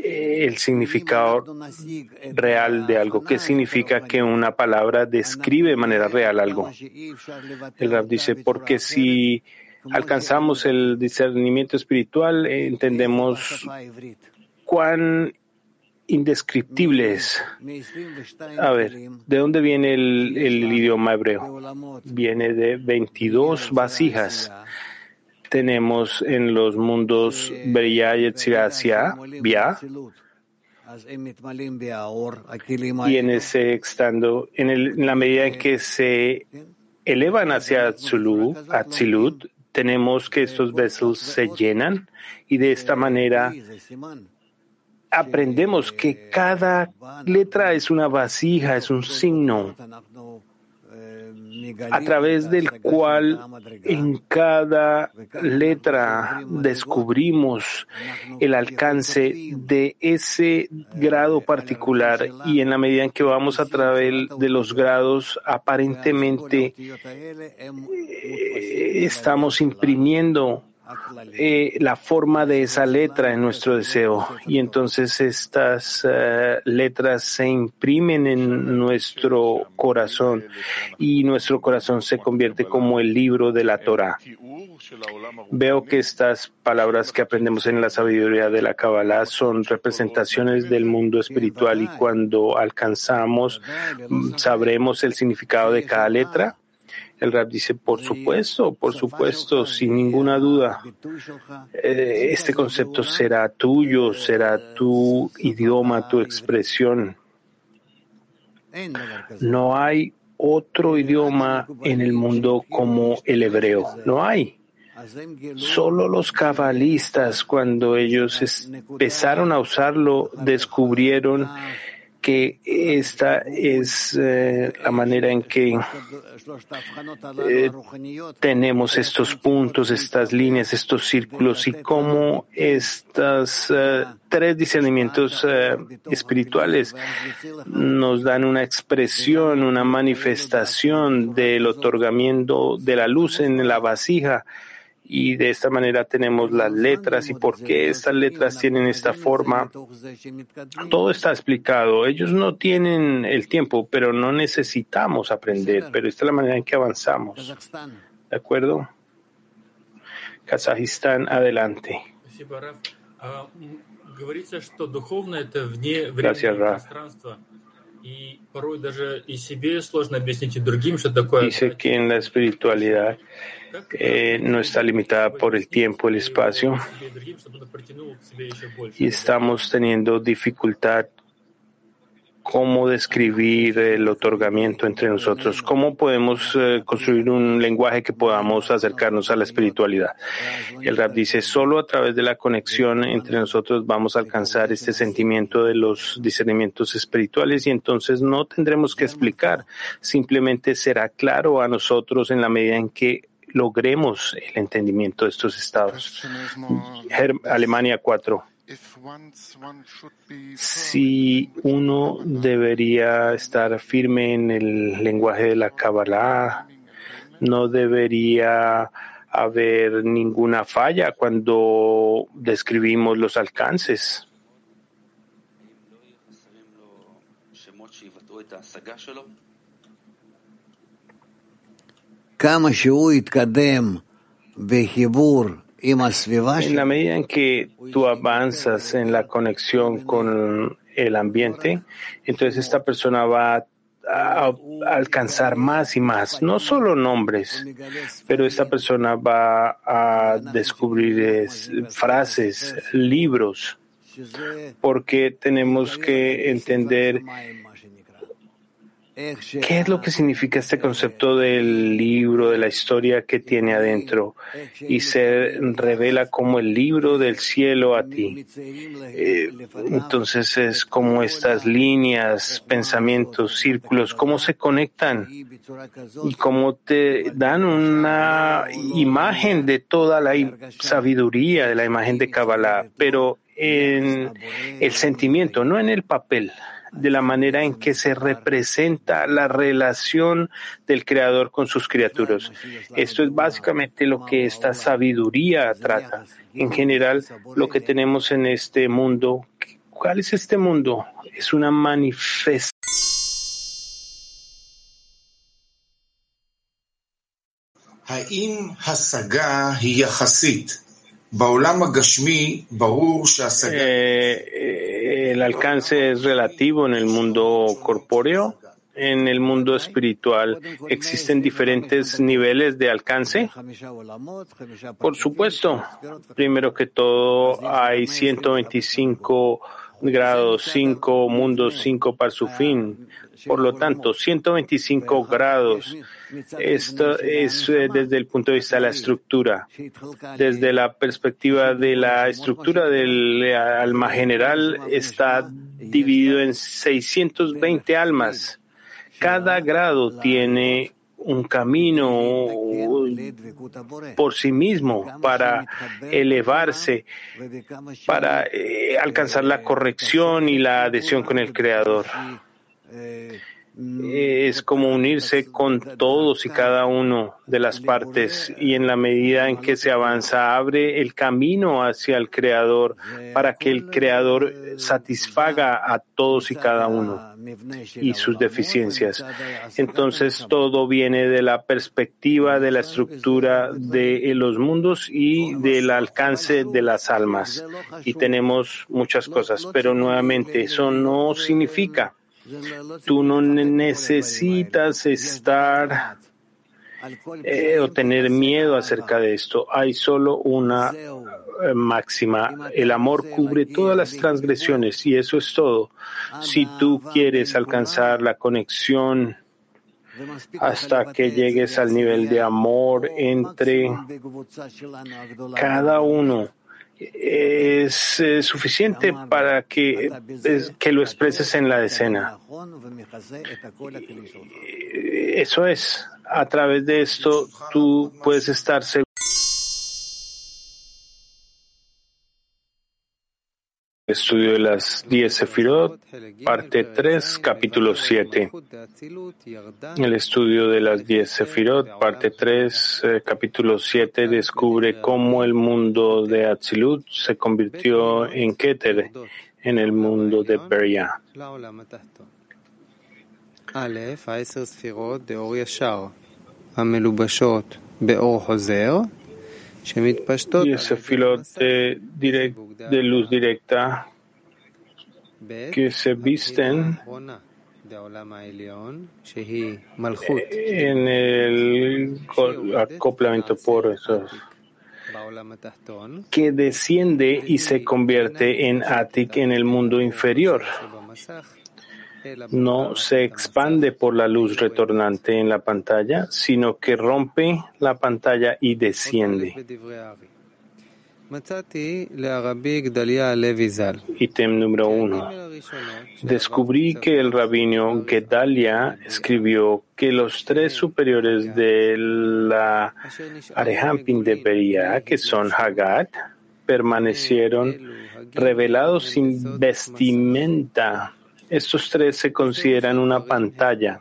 el significado real de algo. ¿Qué significa que una palabra describe de manera real algo? El Rab dice, porque si alcanzamos el discernimiento espiritual, entendemos cuán indescriptibles. A ver, ¿de dónde viene el, idioma hebreo? Viene de 22 vasijas. Tenemos en los mundos Beria y Bia, y en ese estando, en, en, la medida en que se elevan hacia Atzilut, tenemos que estos besos se llenan y de esta manera aprendemos que cada letra es una vasija, es un signo a través del cual en cada letra descubrimos el alcance de ese grado particular y en la medida en que vamos a través de los grados aparentemente eh, estamos imprimiendo eh, la forma de esa letra en nuestro deseo. Y entonces estas eh, letras se imprimen en nuestro corazón y nuestro corazón se convierte como el libro de la Torah. Veo que estas palabras que aprendemos en la sabiduría de la Kabbalah son representaciones del mundo espiritual y cuando alcanzamos mm, sabremos el significado de cada letra. El rap dice, por supuesto, por supuesto, sin ninguna duda. Eh, este concepto será tuyo, será tu idioma, tu expresión. No hay otro idioma en el mundo como el hebreo. No hay. Solo los cabalistas, cuando ellos empezaron a usarlo, descubrieron que esta es eh, la manera en que eh, tenemos estos puntos, estas líneas, estos círculos y cómo estos eh, tres discernimientos espirituales nos dan una expresión, una manifestación del otorgamiento de la luz en la vasija y de esta manera tenemos las letras y por qué estas letras tienen esta forma. Todo está explicado. Ellos no tienen el tiempo, pero no necesitamos aprender, pero esta es la manera en que avanzamos. ¿De acuerdo? Kazajistán, adelante. Gracias, Raf. Dice que en la espiritualidad eh, no está limitada por el tiempo, el espacio, y estamos teniendo dificultad cómo describir el otorgamiento entre nosotros, cómo podemos eh, construir un lenguaje que podamos acercarnos a la espiritualidad. El rap dice, solo a través de la conexión entre nosotros vamos a alcanzar este sentimiento de los discernimientos espirituales y entonces no tendremos que explicar, simplemente será claro a nosotros en la medida en que logremos el entendimiento de estos estados. Alemania 4 si uno debería estar firme en el lenguaje de la Kabbalah, no debería haber ninguna falla cuando describimos los alcances. En la medida en que tú avanzas en la conexión con el ambiente, entonces esta persona va a, alcanzar más y más, no solo nombres, pero esta persona va a descubrir frases, libros, porque tenemos que entender ¿Qué es lo que significa este concepto del libro, de la historia que tiene adentro? Y se revela como el libro del cielo a ti. Eh, entonces es como estas líneas, pensamientos, círculos, cómo se conectan y cómo te dan una imagen de toda la sabiduría de la imagen de Kabbalah, pero en el sentimiento, no en el papel de la manera en que se representa la relación del Creador con sus criaturas. Esto es básicamente lo que esta sabiduría trata. En general, lo que tenemos en este mundo, ¿cuál es este mundo? Es una manifestación. Eh, el alcance es relativo en el mundo corpóreo. En el mundo espiritual, ¿existen diferentes niveles de alcance? Por supuesto. Primero que todo, hay 125 grados, 5 mundos, 5 para su fin. Por lo tanto, 125 grados esto es eh, desde el punto de vista de la estructura. Desde la perspectiva de la estructura del alma general está dividido en 620 almas. Cada grado tiene un camino por sí mismo para elevarse, para eh, alcanzar la corrección y la adhesión con el Creador es como unirse con todos y cada uno de las partes y en la medida en que se avanza abre el camino hacia el Creador para que el Creador satisfaga a todos y cada uno y sus deficiencias. Entonces todo viene de la perspectiva de la estructura de los mundos y del alcance de las almas. Y tenemos muchas cosas, pero nuevamente eso no significa Tú no necesitas estar eh, o tener miedo acerca de esto. Hay solo una eh, máxima. El amor cubre todas las transgresiones y eso es todo. Si tú quieres alcanzar la conexión hasta que llegues al nivel de amor entre cada uno es suficiente para que, que lo expreses en la decena. Eso es, a través de esto tú puedes estar seguro. Estudio de las 10 Sefirot, parte 3, capítulo 7. El estudio de las 10 Sefirot, parte 3, eh, capítulo 7, descubre cómo el mundo de Atzilut se convirtió en Keter, en el mundo de Beria. Y ese filo de, de luz directa que se visten en el acoplamiento por esos que desciende y se convierte en Atik en el mundo inferior. No se expande por la luz retornante en la pantalla, sino que rompe la pantalla y desciende. Ítem número uno. Descubrí que el rabino Gedalia escribió que los tres superiores de la Arehampin de Beria, que son Hagat, permanecieron revelados sin vestimenta. Estos tres se consideran una pantalla.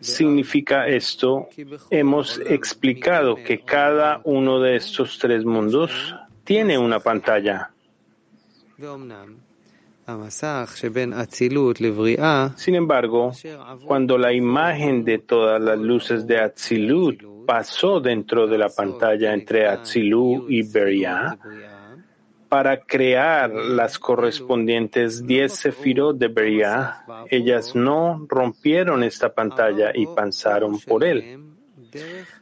Significa esto, hemos explicado que cada uno de estos tres mundos tiene una pantalla. Sin embargo, cuando la imagen de todas las luces de Atzilut pasó dentro de la pantalla entre Atzilut y Beria, para crear las correspondientes 10 sefirot de Beria, ellas no rompieron esta pantalla y pasaron por él,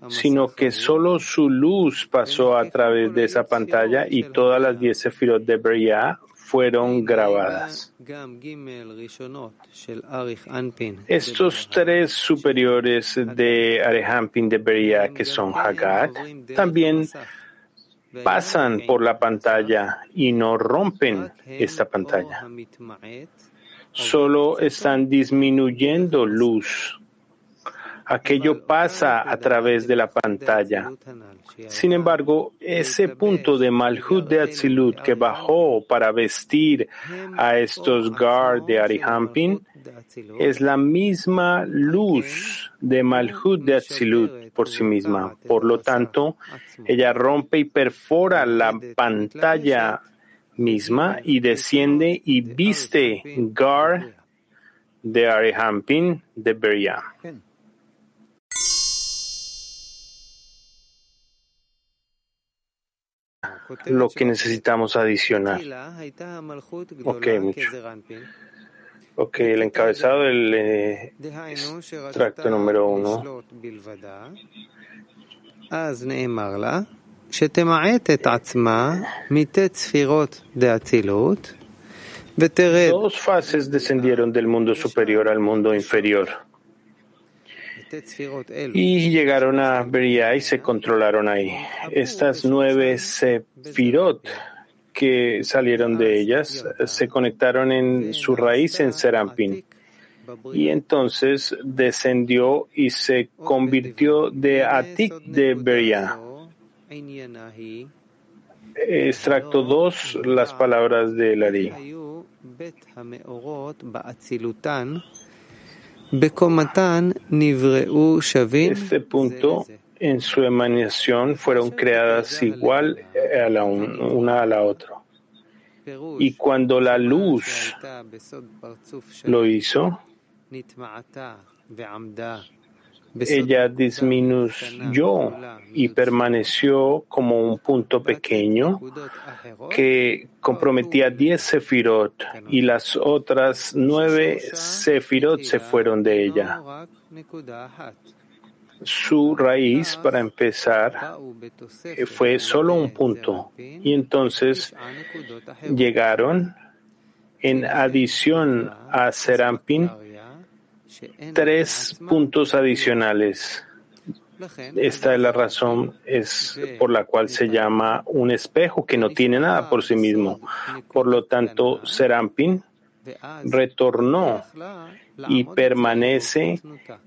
sino que solo su luz pasó a través de esa pantalla y todas las 10 sefirot de Beria fueron grabadas. Estos tres superiores de Arehampin de Beria, que son Hagat, también pasan por la pantalla y no rompen esta pantalla. Solo están disminuyendo luz. Aquello pasa a través de la pantalla. Sin embargo, ese punto de Malhut de Atzilut que bajó para vestir a estos Gar de Arihampin es la misma luz de Malhut de Atzilut por sí misma. Por lo tanto, ella rompe y perfora la pantalla misma y desciende y viste Gar de Arihampin de Beria. Lo que necesitamos adicionar. Ok, mucho. Ok, el encabezado del eh, extracto número uno. Dos fases descendieron del mundo superior al mundo inferior y llegaron a Beria y se controlaron ahí. Estas nueve sefirot que salieron de ellas se conectaron en su raíz en Serampin. Y entonces descendió y se convirtió de Atik de Beria. Extracto 2, las palabras de Lari. Este punto en su emanación fueron creadas igual a la una a la otra. Y cuando la luz lo hizo, ella disminuyó y permaneció como un punto pequeño que comprometía 10 sefirot y las otras nueve sefirot se fueron de ella. Su raíz, para empezar, fue solo un punto y entonces llegaron en adición a Serampin tres puntos adicionales. Esta es la razón por la cual se llama un espejo que no tiene nada por sí mismo. Por lo tanto, Serampin retornó y permanece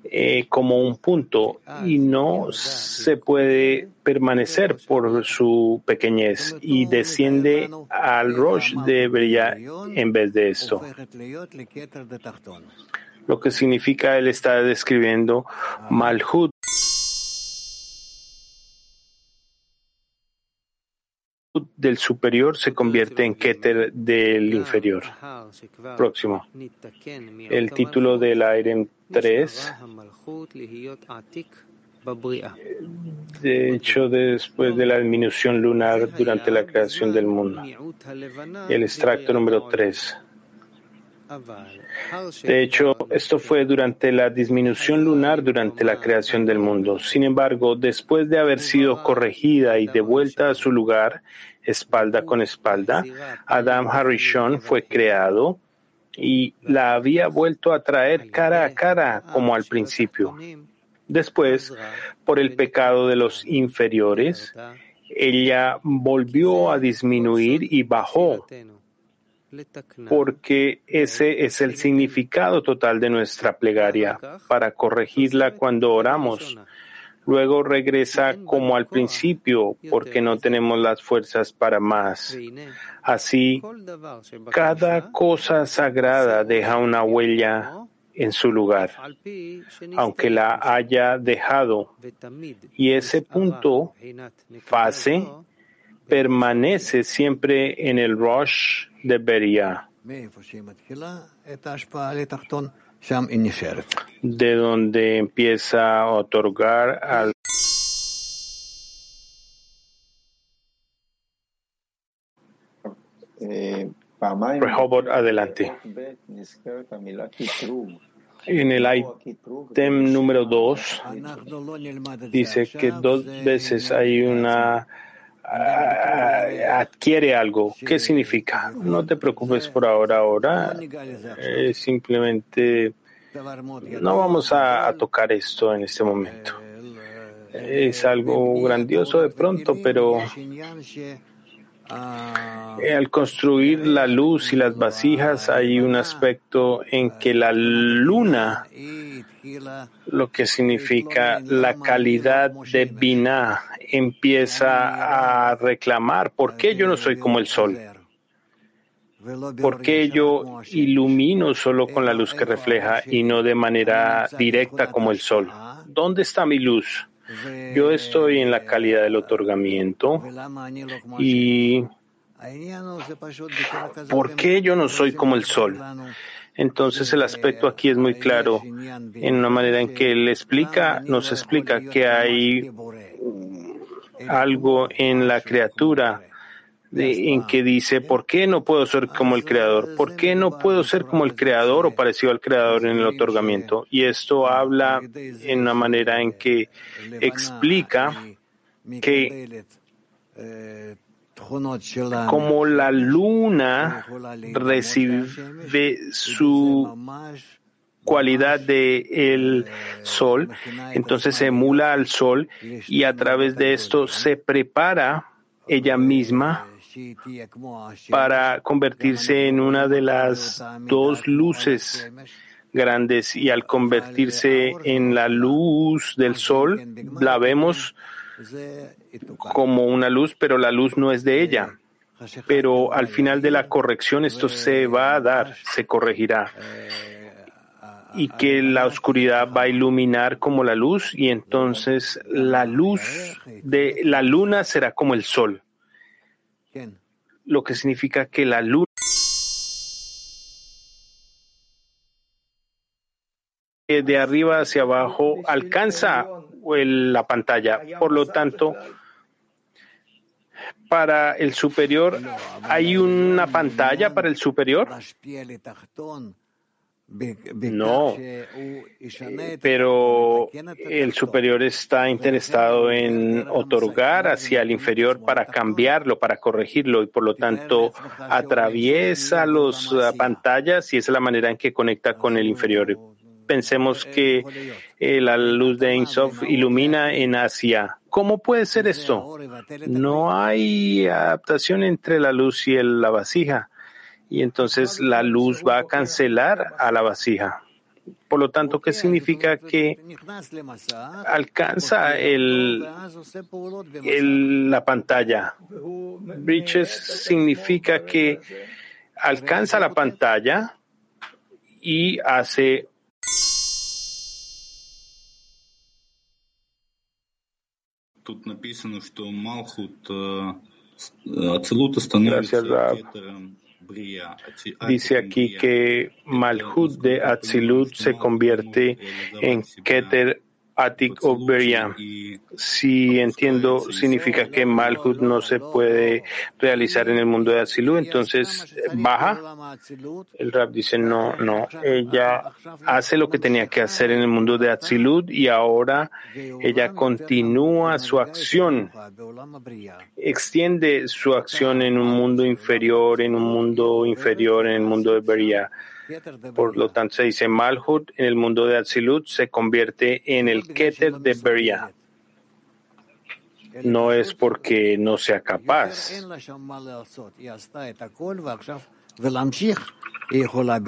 eh, como un punto y no se puede permanecer por su pequeñez y desciende al Rosh de Beria en vez de esto lo que significa él está describiendo Malhut. del superior se convierte en Keter del inferior. Próximo. El título del Aire 3. De hecho, después de la disminución lunar durante la creación del mundo. El extracto número 3. De hecho, esto fue durante la disminución lunar durante la creación del mundo. Sin embargo, después de haber sido corregida y devuelta a su lugar, espalda con espalda, Adam Harishon fue creado y la había vuelto a traer cara a cara como al principio. Después, por el pecado de los inferiores, ella volvió a disminuir y bajó, porque ese es el significado total de nuestra plegaria, para corregirla cuando oramos. Luego regresa como al principio, porque no tenemos las fuerzas para más. Así, cada cosa sagrada deja una huella en su lugar, aunque la haya dejado. Y ese punto, fase, permanece siempre en el Rosh de Beria, de donde empieza a otorgar al Rehoboth adelante. En el ítem número 2 dice que dos veces hay una adquiere algo. ¿Qué significa? No te preocupes por ahora, ahora. simplemente no vamos a, a tocar esto en este momento. Es algo grandioso de pronto, pero eh, al construir la luz y las vasijas hay un aspecto en que la luna, lo que significa la calidad de Binah, empieza a reclamar, ¿por qué yo no soy como el sol? ¿Por qué yo ilumino solo con la luz que refleja y no de manera directa como el sol? ¿Dónde está mi luz? Yo estoy en la calidad del otorgamiento y ¿por qué yo no soy como el sol? Entonces el aspecto aquí es muy claro. en una manera en que él explica, nos explica que hay algo en la criatura en que dice, ¿por qué no puedo ser como el creador? ¿Por qué no puedo ser como el creador o parecido al creador en el otorgamiento? Y esto habla en una manera en que explica que como la luna recibe su cualidad de el sol, entonces emula al sol y a través de esto se prepara ella misma para convertirse en una de las dos luces grandes. Y al convertirse en la luz del sol, la vemos como una luz, pero la luz no es de ella. Pero al final de la corrección esto se va a dar, se corregirá. Y que la oscuridad va a iluminar como la luz y entonces la luz de la luna será como el sol lo que significa que la luna de arriba hacia abajo alcanza la pantalla. Por lo tanto, para el superior, ¿hay una pantalla para el superior? No, pero el superior está interesado en otorgar hacia el inferior para cambiarlo, para corregirlo y por lo tanto atraviesa las pantallas y esa es la manera en que conecta con el inferior. Pensemos que eh, la luz de Insof ilumina en Asia. ¿Cómo puede ser esto? No hay adaptación entre la luz y la vasija. Y entonces la luz va a cancelar a la vasija. Por lo tanto, ¿qué significa que alcanza el, la pantalla? Bridges significa que alcanza la pantalla y hace Gracias, Dice aquí que Malhut de Atzilut se convierte en Keter Atik. Si entiendo, significa que Malhut no se puede realizar en el mundo de Atzilut, entonces baja. El rap dice no, no. Ella hace lo que tenía que hacer en el mundo de Atzilut y ahora ella continúa su acción, extiende su acción en un mundo inferior, en un mundo inferior, en el mundo de Beria Por lo tanto, se dice Malhut en el mundo de Atzilut se convierte en el Keter de Beria. No es porque no sea capaz.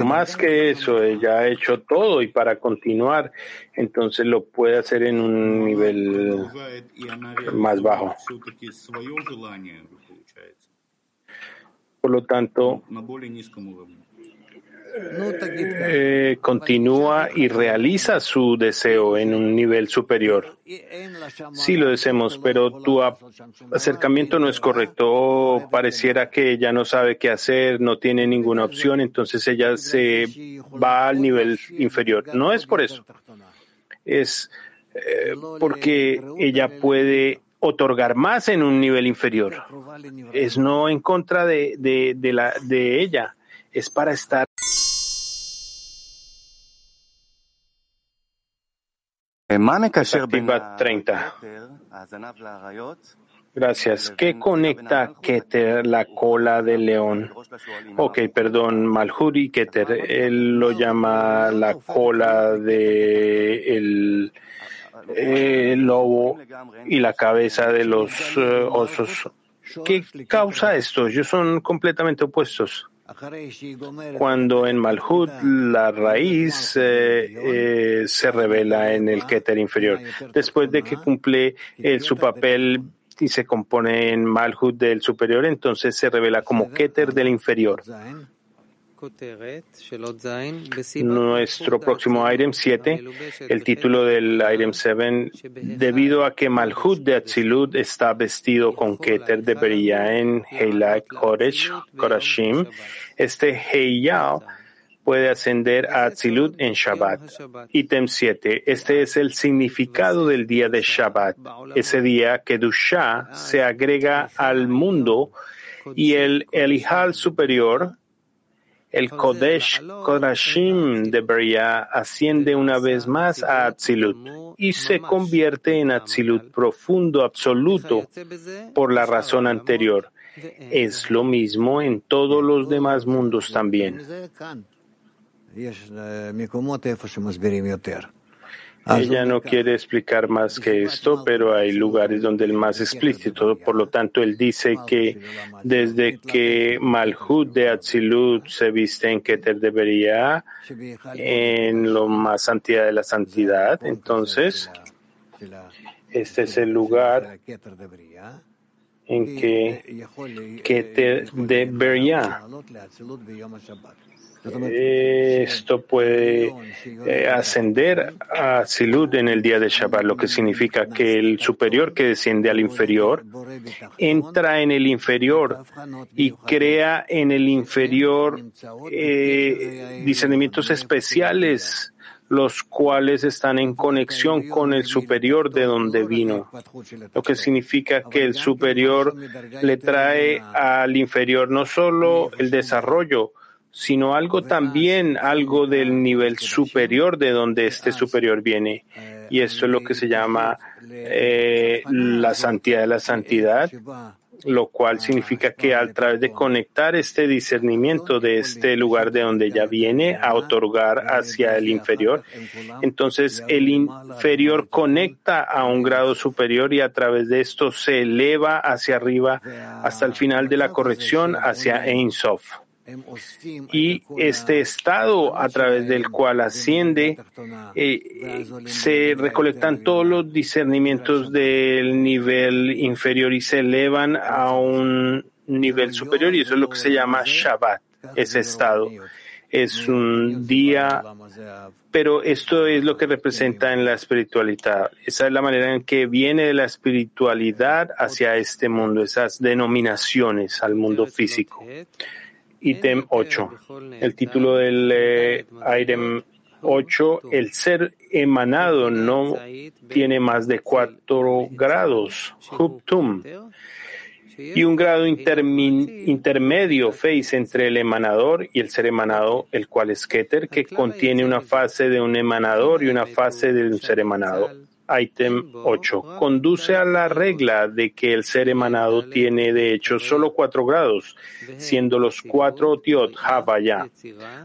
Más que eso, ella ha hecho todo y para continuar, entonces lo puede hacer en un nivel más bajo. Por lo tanto, eh, continúa y realiza su deseo en un nivel superior. Sí lo deseamos, pero tu acercamiento no es correcto. Pareciera que ella no sabe qué hacer, no tiene ninguna opción, entonces ella se va al nivel inferior. No es por eso. Es eh, porque ella puede otorgar más en un nivel inferior. Es no en contra de, de, de, la, de ella. Es para estar 30. Gracias. ¿Qué conecta Keter, la cola del león? Ok, perdón, Malhuri Keter. Él lo llama la cola del de lobo y la cabeza de los eh, osos. ¿Qué causa esto? Ellos son completamente opuestos. Cuando en Malhut la raíz eh, eh, se revela en el Keter inferior, después de que cumple su papel y se compone en Malhut del superior, entonces se revela como Keter del inferior. Nuestro próximo item 7, el título del item 7, debido a que Malhut de Atzilut está vestido con Keter de Beria en Heilak Kodesh, Korashim, este Heiyal puede ascender a Atzilut en Shabbat. Ítem 7. Este es el significado del día de Shabbat. Ese día que Dusha se agrega al mundo y el Elihal superior el Kodesh Kodashim de Beria asciende una vez más a Atzilut y se convierte en Atzilut profundo absoluto por la razón anterior. Es lo mismo en todos los demás mundos también. Ella no quiere explicar más que esto, pero hay lugares donde el más explícito. Por lo tanto, él dice que desde que Malhut de Atzilut se viste en Keter debería en lo más santidad de la santidad, entonces este es el lugar en que Keter debería esto puede eh, ascender a Silud en el día de Shabbat, lo que significa que el superior que desciende al inferior entra en el inferior y crea en el inferior eh, discernimientos especiales los cuales están en conexión con el superior de donde vino, lo que significa que el superior le trae al inferior no solo el desarrollo, sino algo también, algo del nivel superior de donde este superior viene. Y esto es lo que se llama eh, la santidad de la santidad, lo cual significa que a través de conectar este discernimiento de este lugar de donde ya viene a otorgar hacia el inferior, entonces el inferior conecta a un grado superior y a través de esto se eleva hacia arriba hasta el final de la corrección hacia Ein Sof. Y este estado a través del cual asciende, eh, se recolectan todos los discernimientos del nivel inferior y se elevan a un nivel superior y eso es lo que se llama Shabbat, ese estado. Es un día, pero esto es lo que representa en la espiritualidad. Esa es la manera en que viene de la espiritualidad hacia este mundo, esas denominaciones al mundo físico. Ítem 8. El título del eh, item 8, el ser emanado no tiene más de 4 grados, huptum, y un grado intermedio, face, entre el emanador y el ser emanado, el cual es Keter, que contiene una fase de un emanador y una fase de un ser emanado. Item 8. Conduce a la regla de que el ser emanado tiene de hecho solo cuatro grados, siendo los cuatro otiot Havaya,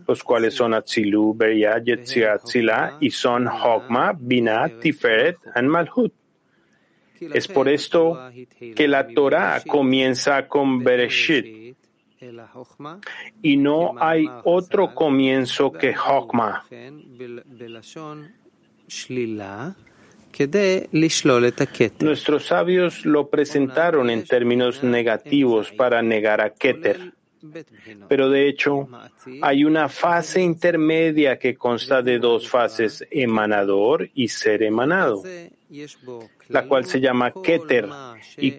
los cuales son Atzilu, Beria, Yetzirah, y son Hogma, Bina, Tiferet y Malhut. Es por esto que la Torah comienza con Bereshit y no hay otro comienzo que Hokma. Nuestros sabios lo presentaron en términos negativos para negar a Keter. Pero de hecho, hay una fase intermedia que consta de dos fases, emanador y ser emanado, la cual se llama Keter. Y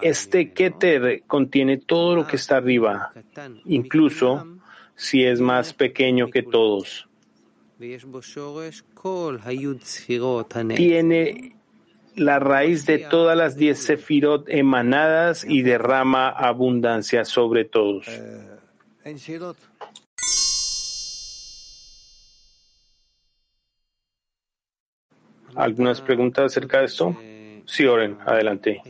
este Keter contiene todo lo que está arriba, incluso si es más pequeño que todos. Tiene la raíz de todas las diez sefirot emanadas y derrama abundancia sobre todos. ¿Algunas preguntas acerca de esto? Sí, Oren, adelante.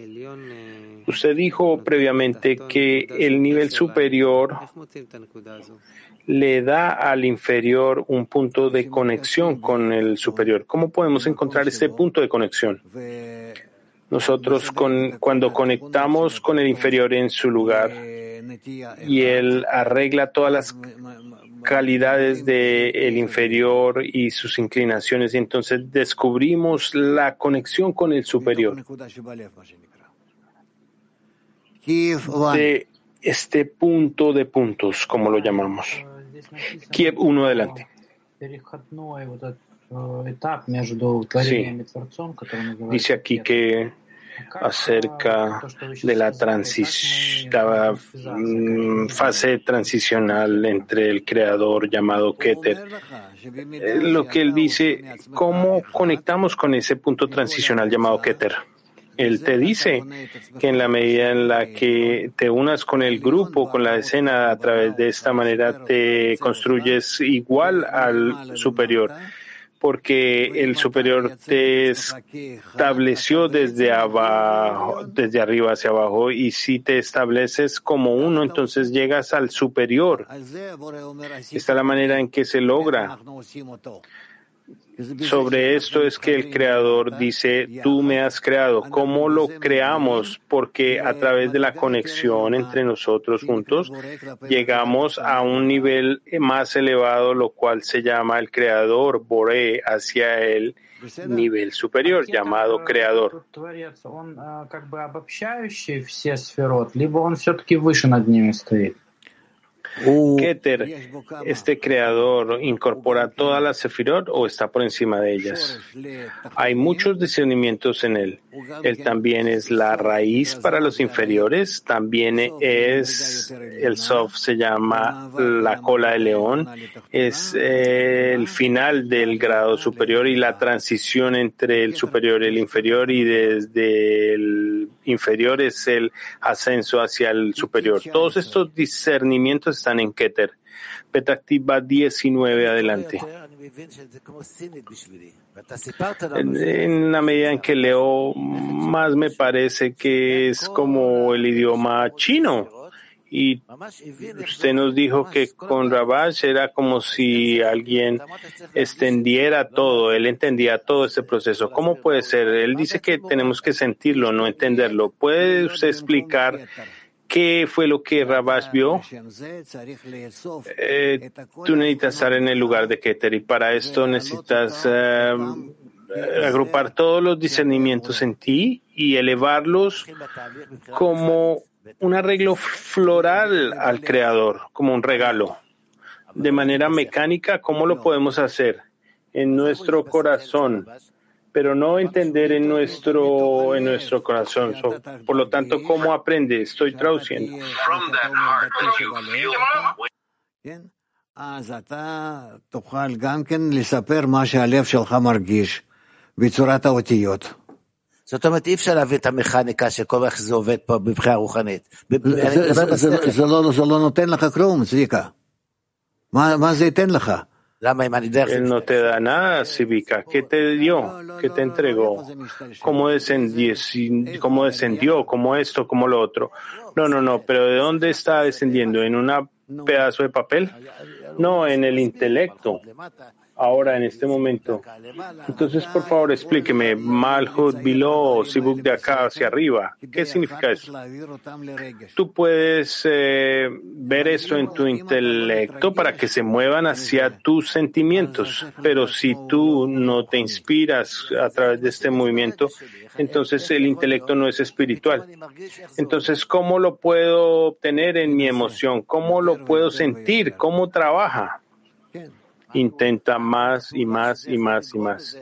Usted dijo previamente que el nivel superior le da al inferior un punto de conexión con el superior. ¿Cómo podemos encontrar este punto de conexión? Nosotros cuando conectamos con el inferior en su lugar y él arregla todas las calidades del inferior y sus inclinaciones y entonces descubrimos la conexión con el superior de este punto de puntos, como lo llamamos. Kiev 1 adelante. Sí. Dice aquí que acerca de la, mm, fase transicional entre el creador llamado Keter. Eh, lo que él dice, ¿cómo conectamos con ese punto transicional llamado Keter? Él te dice que en la medida en la que te unas con el grupo, con la escena, a través de esta manera te construyes igual al superior, porque el superior te estableció desde abajo, desde arriba hacia abajo, y si te estableces como uno, entonces llegas al superior. Esta es la manera en que se logra. Sobre esto es que el Creador dice, tú me has creado. ¿Cómo lo creamos? Porque a través de la conexión entre nosotros juntos llegamos a un nivel más elevado, lo cual se llama el Creador, Boré, hacia el nivel superior llamado Creador. Keter, este creador, incorpora todas las sefirot o está por encima de ellas. Hay muchos discernimientos en él. Él también es la raíz para los inferiores, también es, el soft se llama la cola de león, es eh, el final del grado superior y la transición entre el superior y el inferior y desde el inferior es el ascenso hacia el superior. Todos estos discernimientos están en Keter. Petactiva 19, adelante. En, la medida en que leo, más me parece que es como el idioma chino. Y usted nos dijo que con Rabash era como si alguien extendiera todo, él entendía todo este proceso. ¿Cómo puede ser? Él dice que tenemos que sentirlo, no entenderlo. ¿Puede usted explicar qué fue lo que Rabash vio? Eh, tú necesitas estar en el lugar de Keter y para esto necesitas eh, agrupar todos los discernimientos en ti y elevarlos como un arreglo floral al Creador, como un regalo. De manera mecánica, ¿cómo lo podemos hacer? En nuestro corazón, pero no entender en nuestro, en nuestro corazón. por lo tanto, ¿cómo aprende? Estoy traduciendo. זאת אומרת, אי אפשר להביא את המכניקה של כל איך זה עובד פה מבחינה רוחנית. זה לא נותן לך כלום, צביקה. מה זה ייתן לך? Él no te da nada, Cívica. ¿Qué te dio? ¿Qué te entregó? ¿Cómo descendió? ¿Cómo descendió? ¿Cómo esto? ¿Cómo lo otro? No, no, no. ¿Pero de dónde está descendiendo? ¿En un pedazo de papel? No, en el intelecto ahora en este momento. Entonces, por favor, explíqueme, Malhut, Bilo, Sibuk de acá hacia arriba. ¿Qué significa eso? Tú puedes eh, ver esto en tu intelecto para que se muevan hacia tus sentimientos, pero si tú no te inspiras a través de este movimiento, entonces el intelecto no es espiritual. Entonces, ¿cómo lo puedo obtener en mi emoción? ¿Cómo lo puedo sentir? ¿Cómo trabaja? Intenta más y más y más y más.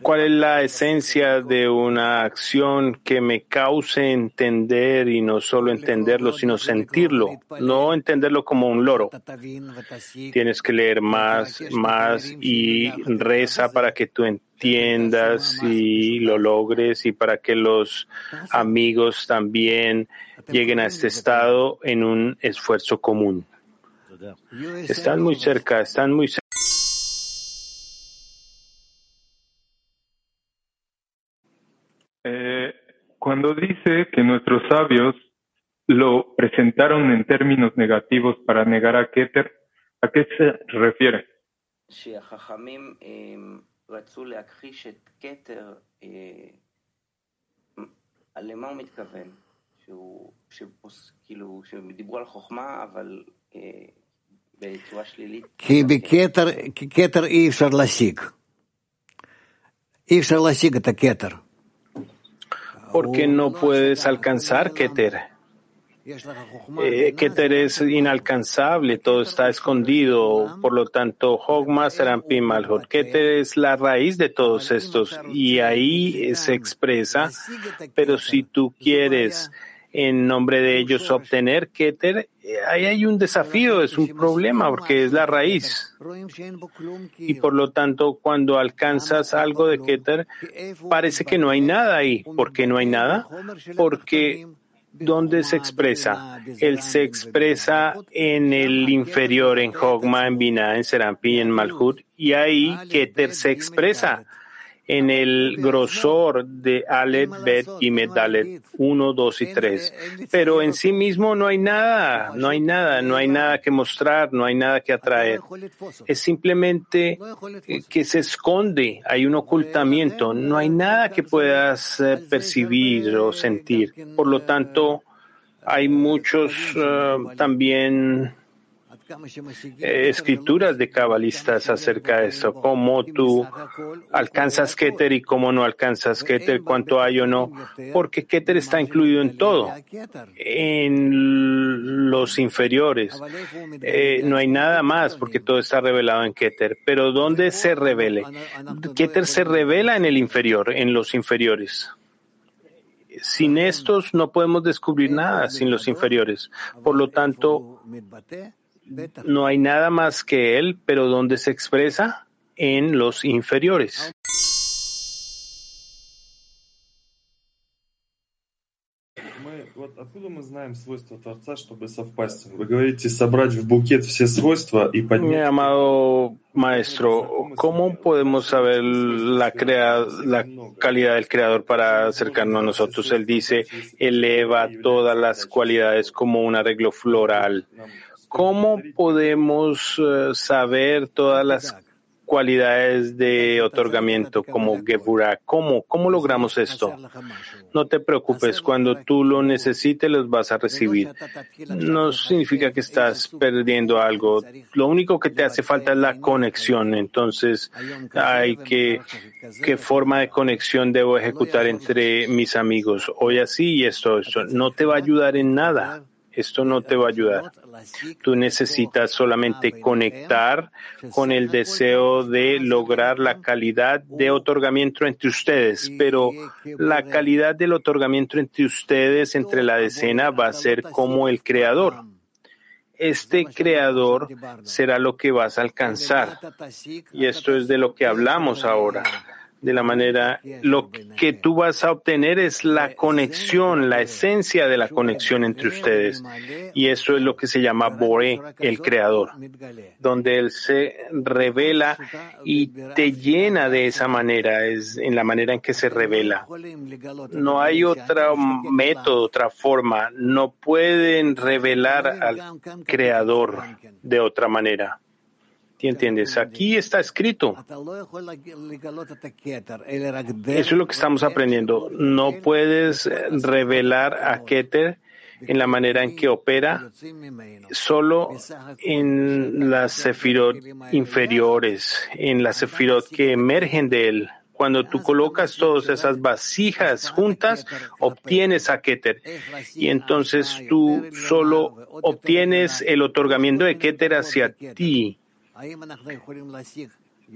¿Cuál es la esencia de una acción que me cause entender y no solo entenderlo, sino sentirlo? No entenderlo como un loro. Tienes que leer más, más y reza para que tú entiendas y lo logres y para que los amigos también lleguen a este estado en un esfuerzo común. Están muy cerca, están muy cerca. Eh, cuando dice que nuestros sabios lo presentaron en términos negativos para negar a Keter, ¿a qué se refiere? כי בכתר אי אפשר להשיג. אי אפשר להשיג את הכתר. Porque no puedes alcanzar Keter. Eh, Keter es inalcanzable, todo está escondido. Por lo tanto, Hogma serán Pimalhot. Keter es la raíz de todos estos y ahí se expresa. Pero si tú quieres en nombre de ellos obtener Keter, ahí hay un desafío, es un problema porque es la raíz. Y por lo tanto, cuando alcanzas algo de Keter, parece que no hay nada ahí. ¿Por qué no hay nada? Porque ¿dónde se expresa? Él se expresa en el inferior, en Hogma, en Binah, en Serampi, en Malhut, y ahí Keter se expresa en el grosor de Alet, Bet y Medalet 1, 2 y 3. Pero en sí mismo no hay nada, no hay nada, no hay nada que mostrar, no hay nada que atraer. Es simplemente que se esconde, hay un ocultamiento, no hay nada que puedas eh, percibir o sentir. Por lo tanto, hay muchos eh, también eh, escrituras de cabalistas acerca de eso, cómo tú alcanzas Keter y cómo no alcanzas Keter, cuánto hay o no, porque Keter está incluido en todo, en los inferiores. Eh, no hay nada más porque todo está revelado en Keter, pero ¿dónde se revele? Keter se revela en el inferior, en los inferiores sin estos no podemos descubrir nada, sin los inferiores. Por lo tanto, no hay nada más que él, pero donde se expresa en los inferiores. Mi amado maestro, ¿cómo podemos saber la, la calidad del creador para acercarnos a nosotros? Él dice, eleva todas las cualidades como un arreglo floral. ¿Cómo podemos eh, saber todas las cualidades de otorgamiento como Gebura? ¿Cómo, ¿Cómo logramos esto? No te preocupes, cuando tú lo necesites los vas a recibir. No significa que estás perdiendo algo. Lo único que te hace falta es la conexión. Entonces, hay que, qué forma de conexión debo ejecutar entre mis amigos. Hoy así y esto, esto. No te va a ayudar en nada. Esto no te va a ayudar. Tú necesitas solamente conectar con el deseo de lograr la calidad de otorgamiento entre ustedes, pero la calidad del otorgamiento entre ustedes, entre la decena, va a ser como el creador. Este creador será lo que vas a alcanzar. Y esto es de lo que hablamos ahora. De la manera, lo que tú vas a obtener es la conexión, la esencia de la conexión entre ustedes. Y eso es lo que se llama Boré, el creador, donde él se revela y te llena de esa manera, es en la manera en que se revela. No hay otro método, otra forma. No pueden revelar al creador de otra manera. ¿Te entiendes? Aquí está escrito. Eso es lo que estamos aprendiendo. No puedes revelar a Keter en la manera en que opera solo en las sefirot inferiores, en las sefirot que emergen de él. Cuando tú colocas todas esas vasijas juntas, obtienes a Keter. Y entonces tú solo obtienes el otorgamiento de Keter hacia ti.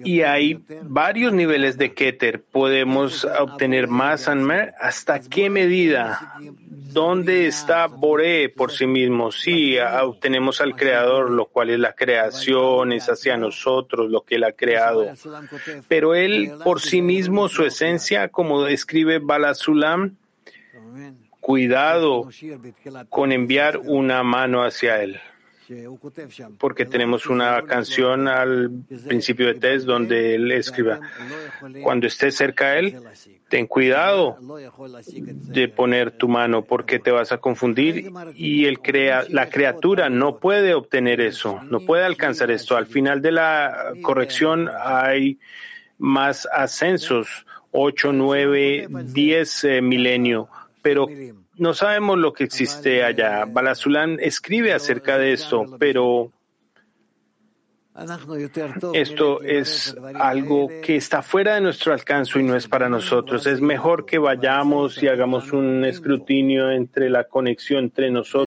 Y hay varios niveles de Keter. Podemos obtener más Anmer. ¿Hasta qué medida? ¿Dónde está Boré por sí mismo? Sí, obtenemos al Creador, lo cual es la creación, es hacia nosotros lo que Él ha creado. Pero Él por sí mismo, su esencia, como describe Balasulam, cuidado con enviar una mano hacia Él porque tenemos una canción al principio de test donde él escribe, cuando estés cerca de él, ten cuidado de poner tu mano porque te vas a confundir y el crea, la criatura no puede obtener eso, no puede alcanzar esto. Al final de la corrección hay más ascensos, 8, 9, 10 milenio, pero no sabemos lo que existe allá. Balazulán escribe acerca de esto, pero esto es algo que está fuera de nuestro alcance y no es para nosotros. Es mejor que vayamos y hagamos un escrutinio entre la conexión entre nosotros.